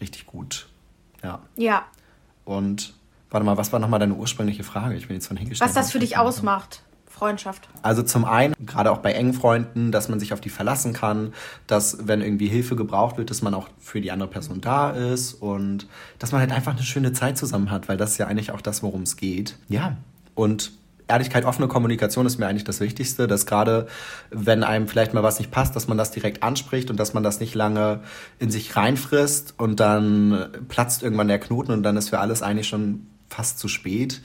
richtig gut. Ja. Ja. Und warte mal, was war nochmal deine ursprüngliche Frage? Ich bin jetzt von hingestellt. Was das für dich ausmacht? Freundschaft? Also zum einen, gerade auch bei engen Freunden, dass man sich auf die verlassen kann, dass wenn irgendwie Hilfe gebraucht wird, dass man auch für die andere Person da ist und dass man halt einfach eine schöne Zeit zusammen hat, weil das ist ja eigentlich auch das, worum es geht. Ja. Und Ehrlichkeit, offene Kommunikation ist mir eigentlich das Wichtigste, dass gerade wenn einem vielleicht mal was nicht passt, dass man das direkt anspricht und dass man das nicht lange in sich reinfrisst und dann platzt irgendwann der Knoten und dann ist für alles eigentlich schon fast zu spät.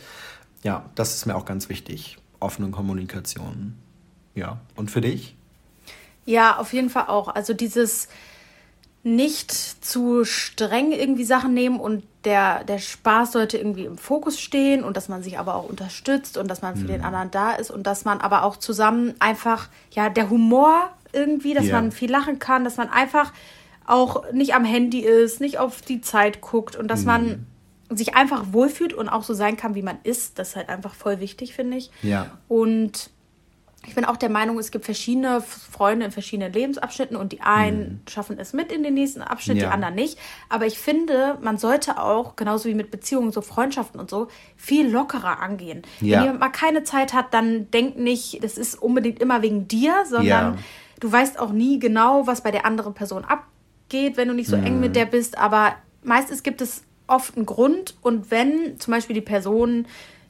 Ja, das ist mir auch ganz wichtig. Offene Kommunikation. Ja. Und für dich? Ja, auf jeden Fall auch. Also dieses nicht zu streng irgendwie Sachen nehmen und der, der Spaß sollte irgendwie im Fokus stehen und dass man sich aber auch unterstützt und dass man für mhm. den anderen da ist und dass man aber auch zusammen einfach, ja, der Humor irgendwie, dass yeah. man viel lachen kann, dass man einfach auch nicht am Handy ist, nicht auf die Zeit guckt und dass mhm. man sich einfach wohlfühlt und auch so sein kann, wie man ist. Das ist halt einfach voll wichtig, finde ich. Ja. Und ich bin auch der Meinung, es gibt verschiedene Freunde in verschiedenen Lebensabschnitten und die einen mhm. schaffen es mit in den nächsten Abschnitt, ja. die anderen nicht. Aber ich finde, man sollte auch, genauso wie mit Beziehungen, so Freundschaften und so, viel lockerer angehen. Ja. Wenn jemand mal keine Zeit hat, dann denk nicht, das ist unbedingt immer wegen dir, sondern ja. du weißt auch nie genau, was bei der anderen Person abgeht, wenn du nicht so mhm. eng mit der bist. Aber meistens gibt es oft einen Grund und wenn zum Beispiel die Person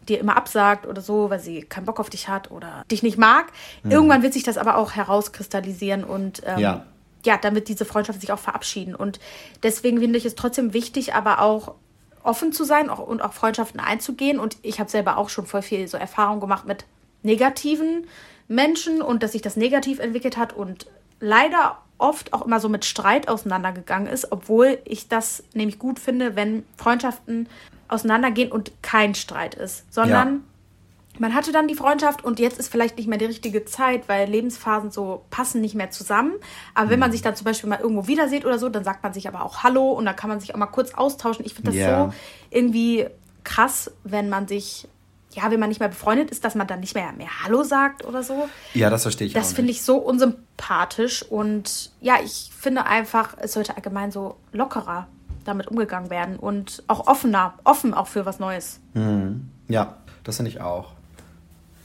dir immer absagt oder so, weil sie keinen Bock auf dich hat oder dich nicht mag. Mhm. Irgendwann wird sich das aber auch herauskristallisieren und ähm, ja. ja, damit diese Freundschaft sich auch verabschieden. Und deswegen finde ich es trotzdem wichtig, aber auch offen zu sein und auch Freundschaften einzugehen. Und ich habe selber auch schon voll viel so Erfahrung gemacht mit negativen Menschen und dass sich das negativ entwickelt hat und leider oft auch immer so mit Streit auseinandergegangen ist, obwohl ich das nämlich gut finde, wenn Freundschaften auseinandergehen und kein Streit ist, sondern ja. man hatte dann die Freundschaft und jetzt ist vielleicht nicht mehr die richtige Zeit, weil Lebensphasen so passen nicht mehr zusammen. Aber wenn man mhm. sich dann zum Beispiel mal irgendwo wieder sieht oder so, dann sagt man sich aber auch Hallo und dann kann man sich auch mal kurz austauschen. Ich finde das yeah. so irgendwie krass, wenn man sich ja, wenn man nicht mehr befreundet ist, dass man dann nicht mehr, mehr Hallo sagt oder so. Ja, das verstehe ich Das finde ich so unsympathisch und ja, ich finde einfach, es sollte allgemein so lockerer damit umgegangen werden und auch offener, offen auch für was Neues. Mhm. Ja, das finde ich auch.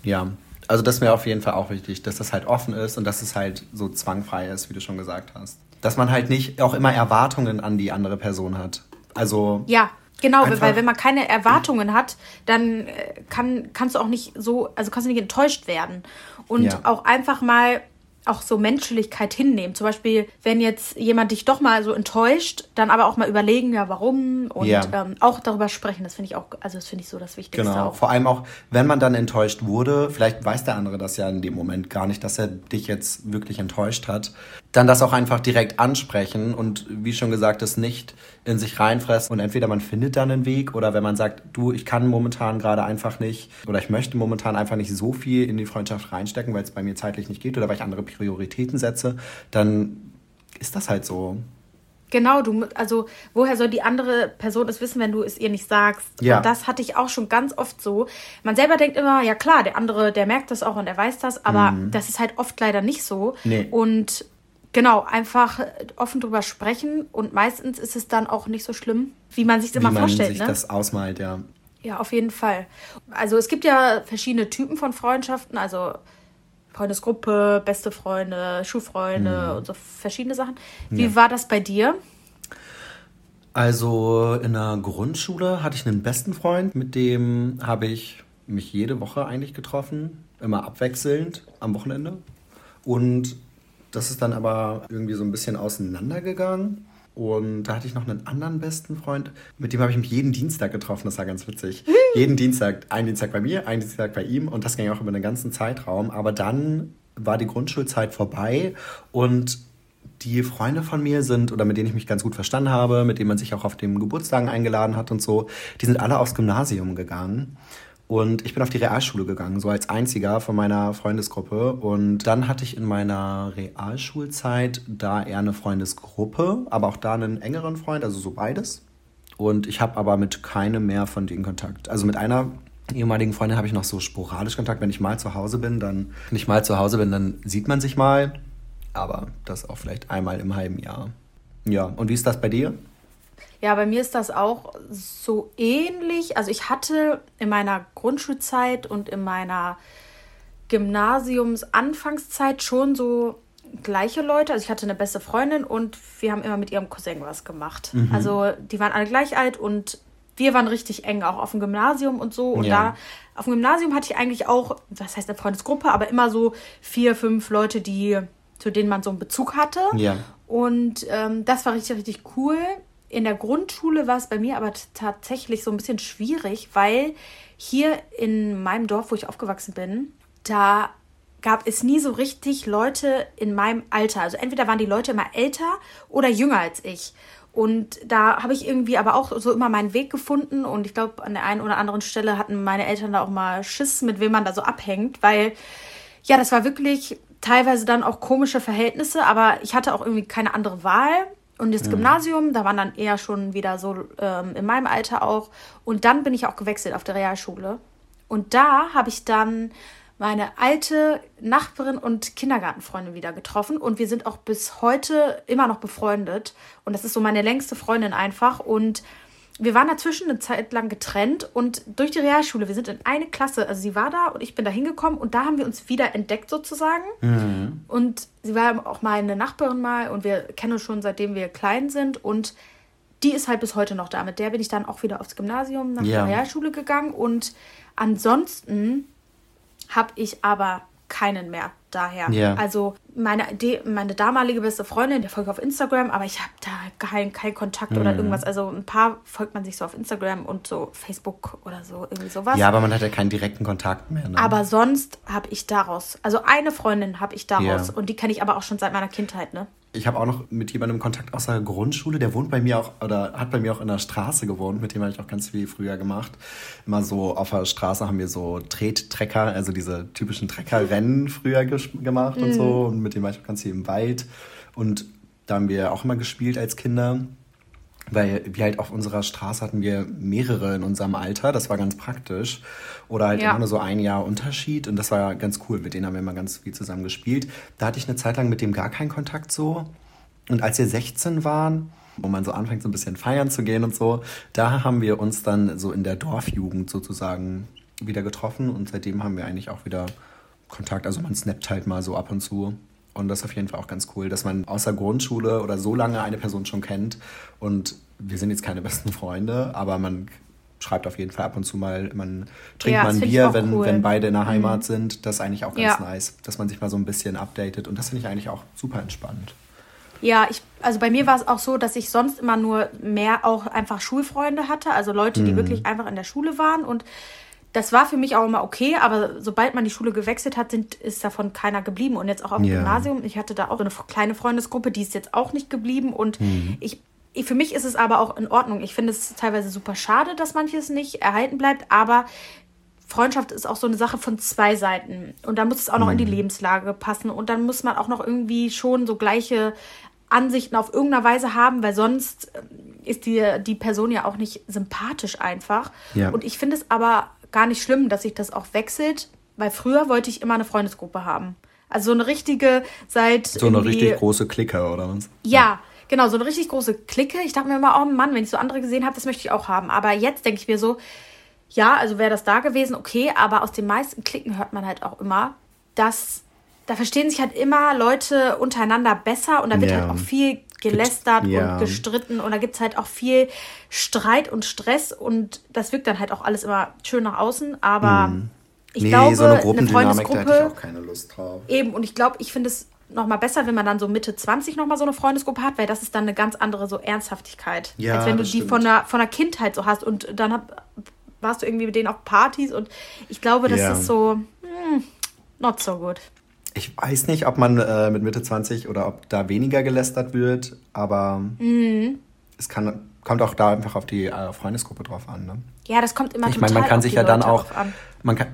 Ja, also das wäre auf jeden Fall auch wichtig, dass das halt offen ist und dass es halt so zwangfrei ist, wie du schon gesagt hast. Dass man halt nicht auch immer Erwartungen an die andere Person hat. Also. Ja, genau, weil wenn man keine Erwartungen hat, dann äh, kann, kannst du auch nicht so, also kannst du nicht enttäuscht werden. Und ja. auch einfach mal auch so Menschlichkeit hinnehmen. Zum Beispiel, wenn jetzt jemand dich doch mal so enttäuscht, dann aber auch mal überlegen, ja, warum und ja. Ähm, auch darüber sprechen. Das finde ich auch, also das finde ich so das Wichtigste. Genau. Auch. Vor allem auch, wenn man dann enttäuscht wurde, vielleicht weiß der andere das ja in dem Moment gar nicht, dass er dich jetzt wirklich enttäuscht hat, dann das auch einfach direkt ansprechen und wie schon gesagt, es nicht in sich reinfressen und entweder man findet dann einen Weg oder wenn man sagt, du, ich kann momentan gerade einfach nicht oder ich möchte momentan einfach nicht so viel in die Freundschaft reinstecken, weil es bei mir zeitlich nicht geht oder weil ich andere Prioritäten setze, dann ist das halt so. Genau, du, also woher soll die andere Person es wissen, wenn du es ihr nicht sagst? Ja. Und das hatte ich auch schon ganz oft so. Man selber denkt immer, ja klar, der andere, der merkt das auch und er weiß das, aber mhm. das ist halt oft leider nicht so. Nee. Und Genau, einfach offen drüber sprechen und meistens ist es dann auch nicht so schlimm, wie man sich das immer vorstellt. Wie man sich ne? das ausmalt, ja. Ja, auf jeden Fall. Also es gibt ja verschiedene Typen von Freundschaften, also Freundesgruppe, beste Freunde, Schulfreunde mhm. und so verschiedene Sachen. Wie ja. war das bei dir? Also in der Grundschule hatte ich einen besten Freund, mit dem habe ich mich jede Woche eigentlich getroffen, immer abwechselnd am Wochenende. Und das ist dann aber irgendwie so ein bisschen auseinandergegangen. Und da hatte ich noch einen anderen besten Freund, mit dem habe ich mich jeden Dienstag getroffen. Das war ganz witzig. Mhm. jeden Dienstag, ein Dienstag bei mir, ein Dienstag bei ihm. Und das ging auch über den ganzen Zeitraum. Aber dann war die Grundschulzeit vorbei und die Freunde von mir sind, oder mit denen ich mich ganz gut verstanden habe, mit denen man sich auch auf den Geburtstagen eingeladen hat und so, die sind alle aufs Gymnasium gegangen. Und ich bin auf die Realschule gegangen, so als einziger von meiner Freundesgruppe. Und dann hatte ich in meiner Realschulzeit da eher eine Freundesgruppe, aber auch da einen engeren Freund, also so beides. Und ich habe aber mit keinem mehr von denen Kontakt. Also mit einer ehemaligen Freundin habe ich noch so sporadisch Kontakt. Wenn ich mal zu Hause bin, dann, wenn mal zu Hause bin, dann sieht man sich mal. Aber das auch vielleicht einmal im halben Jahr. Ja, und wie ist das bei dir? Ja, bei mir ist das auch so ähnlich. Also ich hatte in meiner Grundschulzeit und in meiner Gymnasiums-Anfangszeit schon so gleiche Leute. Also ich hatte eine beste Freundin und wir haben immer mit ihrem Cousin was gemacht. Mhm. Also die waren alle gleich alt und wir waren richtig eng, auch auf dem Gymnasium und so. Und ja. da auf dem Gymnasium hatte ich eigentlich auch, was heißt eine Freundesgruppe, aber immer so vier, fünf Leute, die, zu denen man so einen Bezug hatte. Ja. Und ähm, das war richtig, richtig cool. In der Grundschule war es bei mir aber tatsächlich so ein bisschen schwierig, weil hier in meinem Dorf, wo ich aufgewachsen bin, da gab es nie so richtig Leute in meinem Alter. Also entweder waren die Leute immer älter oder jünger als ich. Und da habe ich irgendwie aber auch so immer meinen Weg gefunden. Und ich glaube, an der einen oder anderen Stelle hatten meine Eltern da auch mal Schiss, mit wem man da so abhängt, weil ja, das war wirklich teilweise dann auch komische Verhältnisse, aber ich hatte auch irgendwie keine andere Wahl. Und das. Gymnasium, da waren dann eher schon wieder so ähm, in meinem Alter auch. Und dann bin ich auch gewechselt auf der Realschule. Und da habe ich dann meine alte Nachbarin und Kindergartenfreundin wieder getroffen. Und wir sind auch bis heute immer noch befreundet. Und das ist so meine längste Freundin einfach. Und wir waren dazwischen eine Zeit lang getrennt und durch die Realschule, wir sind in eine Klasse, also sie war da und ich bin da hingekommen und da haben wir uns wieder entdeckt sozusagen. Mhm. Und sie war auch meine Nachbarin mal und wir kennen uns schon seitdem wir klein sind und die ist halt bis heute noch da. Mit der bin ich dann auch wieder aufs Gymnasium nach ja. der Realschule gegangen und ansonsten habe ich aber keinen mehr daher. Ja. Also meine, meine damalige beste Freundin, der folgt auf Instagram, aber ich habe da keinen kein Kontakt mhm. oder irgendwas. Also ein paar folgt man sich so auf Instagram und so Facebook oder so, irgendwie sowas. Ja, aber man hat ja keinen direkten Kontakt mehr. Ne? Aber sonst habe ich daraus, also eine Freundin habe ich daraus ja. und die kenne ich aber auch schon seit meiner Kindheit, ne? Ich habe auch noch mit jemandem Kontakt aus der Grundschule, der wohnt bei mir auch oder hat bei mir auch in der Straße gewohnt, mit dem habe ich auch ganz viel früher gemacht. Immer so auf der Straße haben wir so Trettrecker, also diese typischen Treckerrennen früher gemacht mhm. und so. Und mit dem war ich auch ganz viel im Wald. Und da haben wir auch immer gespielt als Kinder weil wir halt auf unserer Straße hatten wir mehrere in unserem Alter, das war ganz praktisch. Oder halt ja. immer nur so ein Jahr Unterschied und das war ganz cool, mit denen haben wir immer ganz viel zusammen gespielt. Da hatte ich eine Zeit lang mit dem gar keinen Kontakt so. Und als wir 16 waren, wo man so anfängt, so ein bisschen feiern zu gehen und so. Da haben wir uns dann so in der Dorfjugend sozusagen wieder getroffen und seitdem haben wir eigentlich auch wieder Kontakt. Also man snappt halt mal so ab und zu. Und das ist auf jeden Fall auch ganz cool, dass man außer Grundschule oder so lange eine Person schon kennt. Und wir sind jetzt keine besten Freunde, aber man schreibt auf jeden Fall ab und zu mal, man trinkt ja, mal ein Bier, wenn, cool. wenn beide in der Heimat mhm. sind. Das ist eigentlich auch ganz ja. nice, dass man sich mal so ein bisschen updatet. Und das finde ich eigentlich auch super entspannt. Ja, ich, also bei mir war es auch so, dass ich sonst immer nur mehr auch einfach Schulfreunde hatte, also Leute, die mhm. wirklich einfach in der Schule waren und das war für mich auch immer okay, aber sobald man die Schule gewechselt hat, sind, ist davon keiner geblieben. Und jetzt auch auf dem ja. Gymnasium, ich hatte da auch eine kleine Freundesgruppe, die ist jetzt auch nicht geblieben. Und mhm. ich, für mich ist es aber auch in Ordnung. Ich finde es teilweise super schade, dass manches nicht erhalten bleibt, aber Freundschaft ist auch so eine Sache von zwei Seiten. Und da muss es auch noch mhm. in die mhm. Lebenslage passen. Und dann muss man auch noch irgendwie schon so gleiche Ansichten auf irgendeiner Weise haben, weil sonst ähm, ist die, die Person ja auch nicht sympathisch einfach. Ja. Und ich finde es aber gar nicht schlimm, dass sich das auch wechselt, weil früher wollte ich immer eine Freundesgruppe haben. Also so eine richtige seit. So eine richtig große Clique, oder was? Ja, ja, genau, so eine richtig große Clique. Ich dachte mir immer, oh Mann, wenn ich so andere gesehen habe, das möchte ich auch haben. Aber jetzt denke ich mir so, ja, also wäre das da gewesen, okay, aber aus den meisten Klicken hört man halt auch immer, dass da verstehen sich halt immer Leute untereinander besser und da wird ja. halt auch viel gelästert ja. und gestritten und da gibt es halt auch viel Streit und Stress und das wirkt dann halt auch alles immer schön nach außen, aber mm. ich nee, glaube, so eine, eine Freundesgruppe. Da hätte ich auch keine Lust drauf. Eben, und ich glaube, ich finde es nochmal besser, wenn man dann so Mitte 20 nochmal so eine Freundesgruppe hat, weil das ist dann eine ganz andere so Ernsthaftigkeit. Ja, als wenn du die von der, von der Kindheit so hast und dann hab, warst du irgendwie mit denen auf Partys und ich glaube, das ja. ist so, hm, not so good. Ich weiß nicht, ob man äh, mit Mitte 20 oder ob da weniger gelästert wird, aber mhm. es kann, kommt auch da einfach auf die äh, Freundesgruppe drauf an. Ne? Ja, das kommt immer Ich meine, man kann sich ja dann auch, man, kann,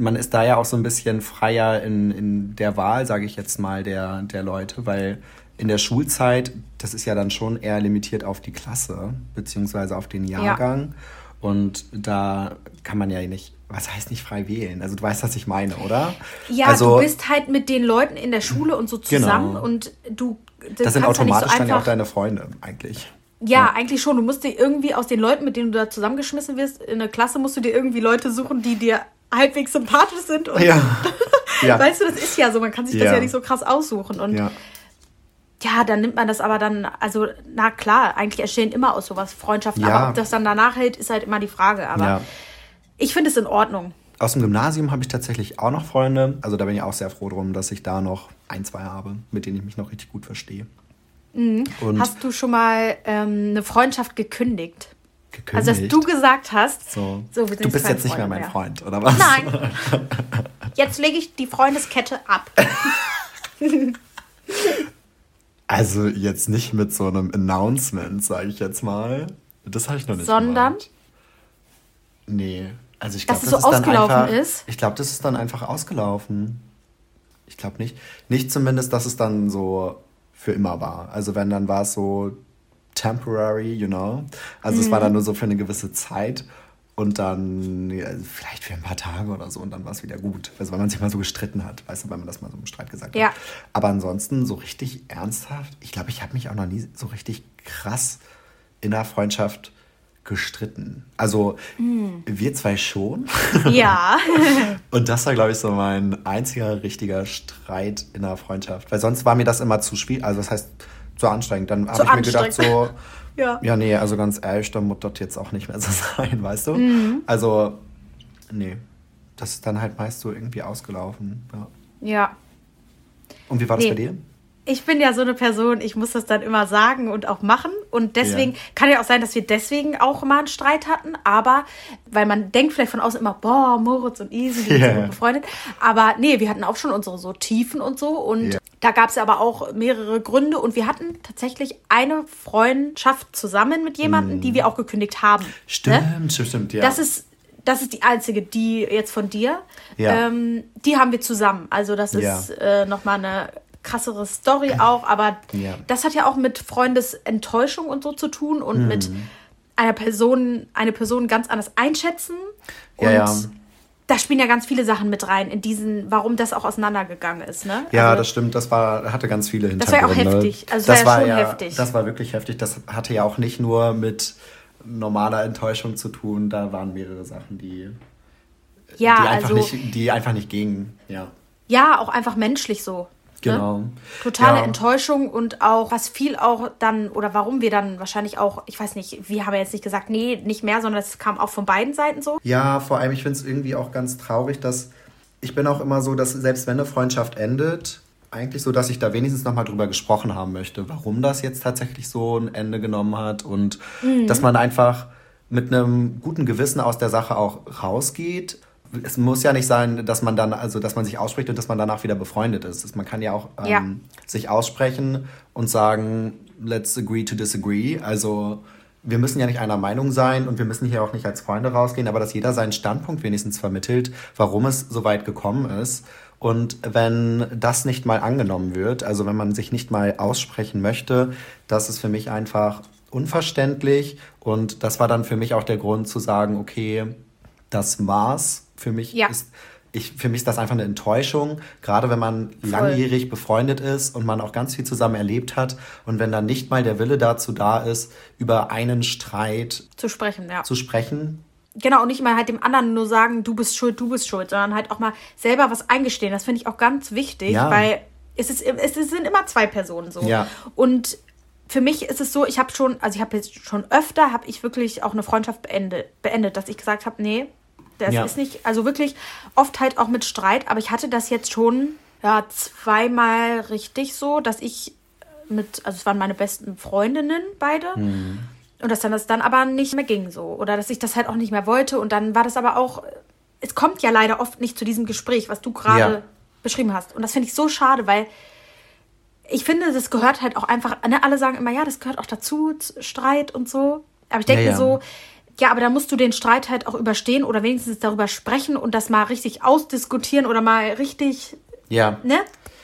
man ist da ja auch so ein bisschen freier in, in der Wahl, sage ich jetzt mal, der, der Leute, weil in der Schulzeit, das ist ja dann schon eher limitiert auf die Klasse, beziehungsweise auf den Jahrgang. Ja. Und da kann man ja nicht was heißt nicht frei wählen? Also du weißt, was ich meine, oder? Ja, also, du bist halt mit den Leuten in der Schule und so zusammen genau. und du. Das, das sind automatisch so dann ja auch deine Freunde, eigentlich. Ja, ja, eigentlich schon. Du musst dir irgendwie aus den Leuten, mit denen du da zusammengeschmissen wirst, in der Klasse musst du dir irgendwie Leute suchen, die dir halbwegs sympathisch sind. Und ja. [LAUGHS] ja. Weißt du, das ist ja so, man kann sich das ja nicht so krass aussuchen. Und ja. ja, dann nimmt man das aber dann, also, na klar, eigentlich entstehen immer aus sowas Freundschaften. Aber ob das dann danach hält, ist halt immer die Frage. Aber ich finde es in Ordnung. Aus dem Gymnasium habe ich tatsächlich auch noch Freunde. Also da bin ich auch sehr froh drum, dass ich da noch ein, zwei habe, mit denen ich mich noch richtig gut verstehe. Mhm. Hast du schon mal ähm, eine Freundschaft gekündigt? Gekündigt? Also, dass du gesagt hast, so, so du bist jetzt nicht mehr mein mehr. Freund, oder was? Nein. [LAUGHS] Jetzt lege ich die Freundeskette ab. [LAUGHS] also, jetzt nicht mit so einem Announcement, sage ich jetzt mal. Das habe ich noch nicht Sondern? Gemacht. Nee. Also ich glaube, dass das es so ist ausgelaufen einfach, ist? Ich glaube, das ist dann einfach ausgelaufen. Ich glaube nicht. Nicht zumindest, dass es dann so für immer war. Also wenn, dann war es so temporary, you know. Also mhm. es war mhm. dann nur so für eine gewisse Zeit und dann ja, vielleicht für ein paar Tage oder so und dann war es wieder gut. Also wenn man sich mal so gestritten hat, weißt du, wenn man das mal so im Streit gesagt ja. hat. Aber ansonsten so richtig ernsthaft, ich glaube, ich habe mich auch noch nie so richtig krass in der Freundschaft gestritten. Also mm. wir zwei schon. Ja. [LAUGHS] und das war, glaube ich, so mein einziger richtiger Streit in der Freundschaft. Weil sonst war mir das immer zu schwierig. Also das heißt, zu anstrengend. Dann habe ich mir gedacht, so, [LAUGHS] ja. ja, nee, also ganz ehrlich, dann muss das jetzt auch nicht mehr so [LAUGHS] sein, weißt du? Mm. Also, nee. Das ist dann halt meist so irgendwie ausgelaufen. Ja. ja. Und wie war das nee. bei dir? Ich bin ja so eine Person, ich muss das dann immer sagen und auch machen. Und deswegen ja. kann ja auch sein, dass wir deswegen auch mal einen Streit hatten. Aber, weil man denkt vielleicht von außen immer, boah, Moritz und Easy, die yeah. sind so befreundet. Aber nee, wir hatten auch schon unsere so Tiefen und so. Und yeah. da gab es aber auch mehrere Gründe. Und wir hatten tatsächlich eine Freundschaft zusammen mit jemandem, mm. die wir auch gekündigt haben. Stimmt, ne? stimmt, stimmt, ja. Das ist das ist die einzige, die jetzt von dir. Ja. Ähm, die haben wir zusammen. Also das ist ja. äh, nochmal eine krassere Story auch, aber ja. das hat ja auch mit Freundesenttäuschung und so zu tun und mhm. mit einer Person, eine Person ganz anders einschätzen. Und ja, ja. da spielen ja ganz viele Sachen mit rein in diesen, warum das auch auseinandergegangen ist, ne? Ja, also, das stimmt. Das war, hatte ganz viele Hintergründe. Das war ja auch heftig. Also das, das war, ja schon heftig. Das war wirklich heftig. Das hatte ja auch nicht nur mit normaler Enttäuschung zu tun. Da waren mehrere Sachen, die, ja, die, einfach, also, nicht, die einfach nicht gingen. Ja. ja, auch einfach menschlich so. Ne? Genau. Ne? Totale ja. Enttäuschung und auch, was viel auch dann, oder warum wir dann wahrscheinlich auch, ich weiß nicht, wir haben jetzt nicht gesagt, nee, nicht mehr, sondern es kam auch von beiden Seiten so. Ja, vor allem, ich finde es irgendwie auch ganz traurig, dass ich bin auch immer so, dass selbst wenn eine Freundschaft endet, eigentlich so, dass ich da wenigstens nochmal drüber gesprochen haben möchte, warum das jetzt tatsächlich so ein Ende genommen hat und mhm. dass man einfach mit einem guten Gewissen aus der Sache auch rausgeht es muss ja nicht sein, dass man dann, also dass man sich ausspricht und dass man danach wieder befreundet ist. Man kann ja auch ähm, ja. sich aussprechen und sagen, let's agree to disagree. Also wir müssen ja nicht einer Meinung sein und wir müssen hier auch nicht als Freunde rausgehen, aber dass jeder seinen Standpunkt wenigstens vermittelt, warum es so weit gekommen ist. Und wenn das nicht mal angenommen wird, also wenn man sich nicht mal aussprechen möchte, das ist für mich einfach unverständlich. Und das war dann für mich auch der Grund zu sagen, okay, das war's für mich ja. ist ich, für mich ist das einfach eine Enttäuschung, gerade wenn man Voll. langjährig befreundet ist und man auch ganz viel zusammen erlebt hat und wenn dann nicht mal der Wille dazu da ist, über einen Streit zu sprechen, ja. Zu sprechen. Genau, und nicht mal halt dem anderen nur sagen, du bist schuld, du bist schuld, sondern halt auch mal selber was eingestehen. Das finde ich auch ganz wichtig, ja. weil es, ist, es sind immer zwei Personen so. Ja. Und für mich ist es so, ich habe schon, also ich habe jetzt schon öfter, habe ich wirklich auch eine Freundschaft beendet, beendet dass ich gesagt habe, nee, das ja. ist nicht, also wirklich oft halt auch mit Streit, aber ich hatte das jetzt schon ja zweimal richtig so, dass ich mit, also es waren meine besten Freundinnen beide. Mhm. Und dass dann das dann aber nicht mehr ging so. Oder dass ich das halt auch nicht mehr wollte. Und dann war das aber auch, es kommt ja leider oft nicht zu diesem Gespräch, was du gerade ja. beschrieben hast. Und das finde ich so schade, weil ich finde, das gehört halt auch einfach, ne, alle sagen immer, ja, das gehört auch dazu, Streit und so. Aber ich denke ja, ja. so, ja, aber da musst du den Streit halt auch überstehen oder wenigstens darüber sprechen und das mal richtig ausdiskutieren oder mal richtig. Ja. Ne?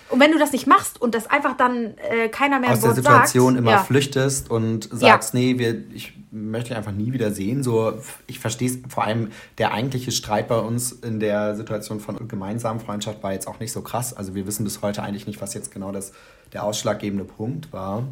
Und wenn du das nicht machst und das einfach dann äh, keiner mehr aus der Situation sagt, immer ja. flüchtest und sagst, ja. nee, wir, ich möchte dich einfach nie wieder sehen. So, ich verstehe es vor allem der eigentliche Streit bei uns in der Situation von gemeinsamen Freundschaft war jetzt auch nicht so krass. Also wir wissen bis heute eigentlich nicht, was jetzt genau das der ausschlaggebende Punkt war.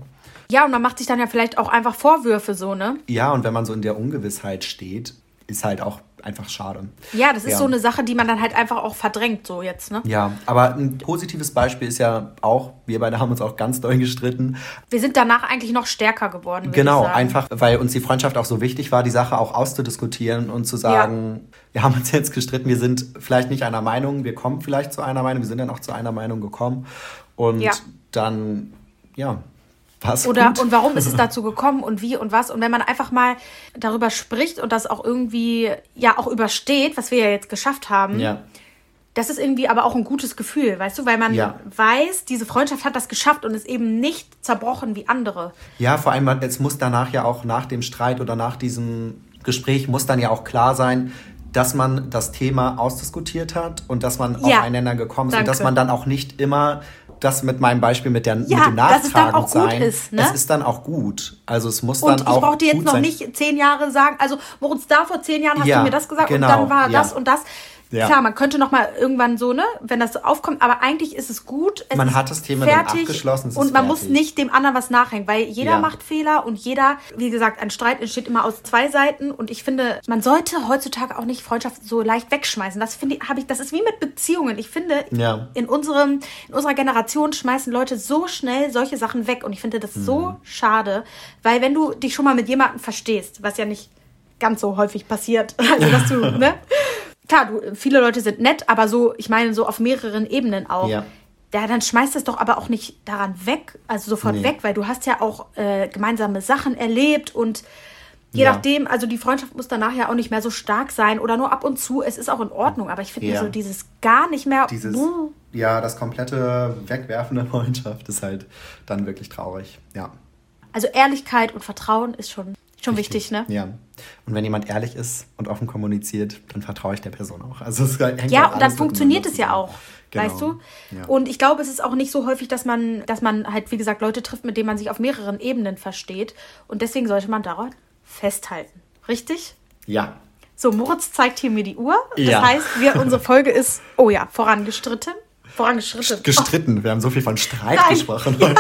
Ja, und man macht sich dann ja vielleicht auch einfach Vorwürfe so, ne? Ja, und wenn man so in der Ungewissheit steht, ist halt auch einfach schade. Ja, das ist ja. so eine Sache, die man dann halt einfach auch verdrängt, so jetzt, ne? Ja, aber ein positives Beispiel ist ja auch, wir beide haben uns auch ganz doll gestritten. Wir sind danach eigentlich noch stärker geworden. Genau, einfach, weil uns die Freundschaft auch so wichtig war, die Sache auch auszudiskutieren und zu sagen, ja. wir haben uns jetzt gestritten, wir sind vielleicht nicht einer Meinung, wir kommen vielleicht zu einer Meinung, wir sind dann auch zu einer Meinung gekommen. Und ja. dann, ja, was Oder gut. und warum ist es [LAUGHS] dazu gekommen und wie und was? Und wenn man einfach mal darüber spricht und das auch irgendwie ja auch übersteht, was wir ja jetzt geschafft haben, ja. das ist irgendwie aber auch ein gutes Gefühl, weißt du, weil man ja. weiß, diese Freundschaft hat das geschafft und ist eben nicht zerbrochen wie andere. Ja, vor allem, es muss danach ja auch nach dem Streit oder nach diesem Gespräch muss dann ja auch klar sein, dass man das Thema ausdiskutiert hat und dass man ja, aufeinander gekommen ist danke. und dass man dann auch nicht immer das mit meinem Beispiel mit, der, ja, mit dem Nachfragen sein. Ist, ne? Es ist dann auch gut. Also es muss und dann auch. Ich brauche dir jetzt noch sein. nicht zehn Jahre sagen, also Moritz, da vor zehn Jahren hast ja, du mir das gesagt genau, und dann war ja. das und das. Ja. Klar, man könnte noch mal irgendwann so, ne, wenn das so aufkommt, aber eigentlich ist es gut. Es man hat das Thema fertig abgeschlossen. und man fertig. muss nicht dem anderen was nachhängen, weil jeder ja. macht Fehler und jeder, wie gesagt, ein Streit entsteht immer aus zwei Seiten und ich finde, man sollte heutzutage auch nicht Freundschaft so leicht wegschmeißen. Das finde ich, habe ich, das ist wie mit Beziehungen. Ich finde, ja. in unserem, in unserer Generation schmeißen Leute so schnell solche Sachen weg und ich finde das mhm. so schade, weil wenn du dich schon mal mit jemandem verstehst, was ja nicht ganz so häufig passiert, [LAUGHS] also dass du, ne? Klar, du, viele Leute sind nett, aber so, ich meine, so auf mehreren Ebenen auch. Ja. Ja, dann schmeißt es doch aber auch nicht daran weg, also sofort nee. weg, weil du hast ja auch äh, gemeinsame Sachen erlebt und je ja. nachdem, also die Freundschaft muss danach ja auch nicht mehr so stark sein oder nur ab und zu, es ist auch in Ordnung, aber ich finde ja. so dieses gar nicht mehr. Dieses, ja, das komplette Wegwerfen der [LAUGHS] Freundschaft ist halt dann wirklich traurig, ja. Also Ehrlichkeit und Vertrauen ist schon Schon wichtig, ne? Ja. Und wenn jemand ehrlich ist und offen kommuniziert, dann vertraue ich der Person auch. Also es hängt ja, und dann funktioniert es ja auch. Genau. Weißt du? Ja. Und ich glaube, es ist auch nicht so häufig, dass man, dass man halt, wie gesagt, Leute trifft, mit denen man sich auf mehreren Ebenen versteht. Und deswegen sollte man daran festhalten. Richtig? Ja. So, Moritz zeigt hier mir die Uhr. Das ja. heißt, wir, unsere Folge ist, oh ja, vorangestritten. Vorangeschritten. Gestritten. Oh. Wir haben so viel von Streit Nein. gesprochen. Ja.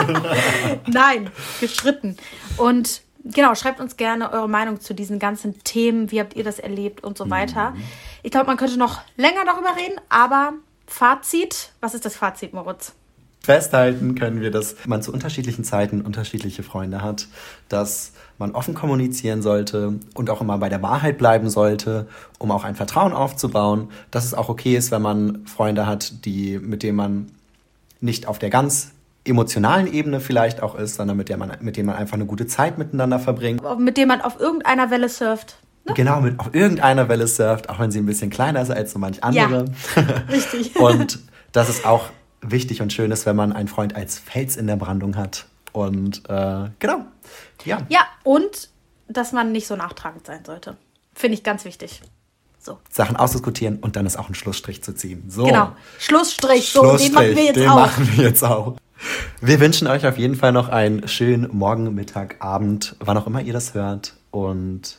[LAUGHS] Nein, gestritten. Und genau, schreibt uns gerne eure Meinung zu diesen ganzen Themen. Wie habt ihr das erlebt und so weiter. Mhm. Ich glaube, man könnte noch länger darüber reden, aber Fazit, was ist das Fazit, Moritz? Festhalten können wir, dass man zu unterschiedlichen Zeiten unterschiedliche Freunde hat, dass man offen kommunizieren sollte und auch immer bei der Wahrheit bleiben sollte, um auch ein Vertrauen aufzubauen, dass es auch okay ist, wenn man Freunde hat, die, mit denen man nicht auf der ganz emotionalen Ebene vielleicht auch ist, sondern mit, der man, mit denen man einfach eine gute Zeit miteinander verbringt. Mit dem man auf irgendeiner Welle surft. Ne? Genau, mit auf irgendeiner Welle surft, auch wenn sie ein bisschen kleiner ist als so manch andere. Ja, [LAUGHS] richtig. [LAUGHS] und dass es auch wichtig und schön ist, wenn man einen Freund als Fels in der Brandung hat. Und äh, genau, ja. Ja, und dass man nicht so nachtragend sein sollte. Finde ich ganz wichtig. So. Sachen ausdiskutieren und dann ist auch ein Schlussstrich zu ziehen. So. Genau. Schlussstrich. So, Schlussstrich, den machen wir jetzt den auch. machen wir jetzt auch. Wir wünschen euch auf jeden Fall noch einen schönen Morgen, Mittag, Abend, wann auch immer ihr das hört. Und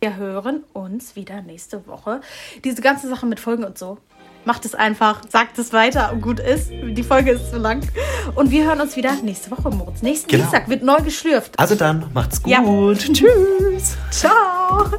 wir hören uns wieder nächste Woche. Diese ganze Sache mit Folgen und so. Macht es einfach, sagt es weiter und gut ist. Die Folge ist zu lang. Und wir hören uns wieder nächste Woche, Moritz. Nächsten genau. Dienstag wird neu geschlürft. Also dann, macht's gut. Ja. [LAUGHS] Tschüss. Ciao.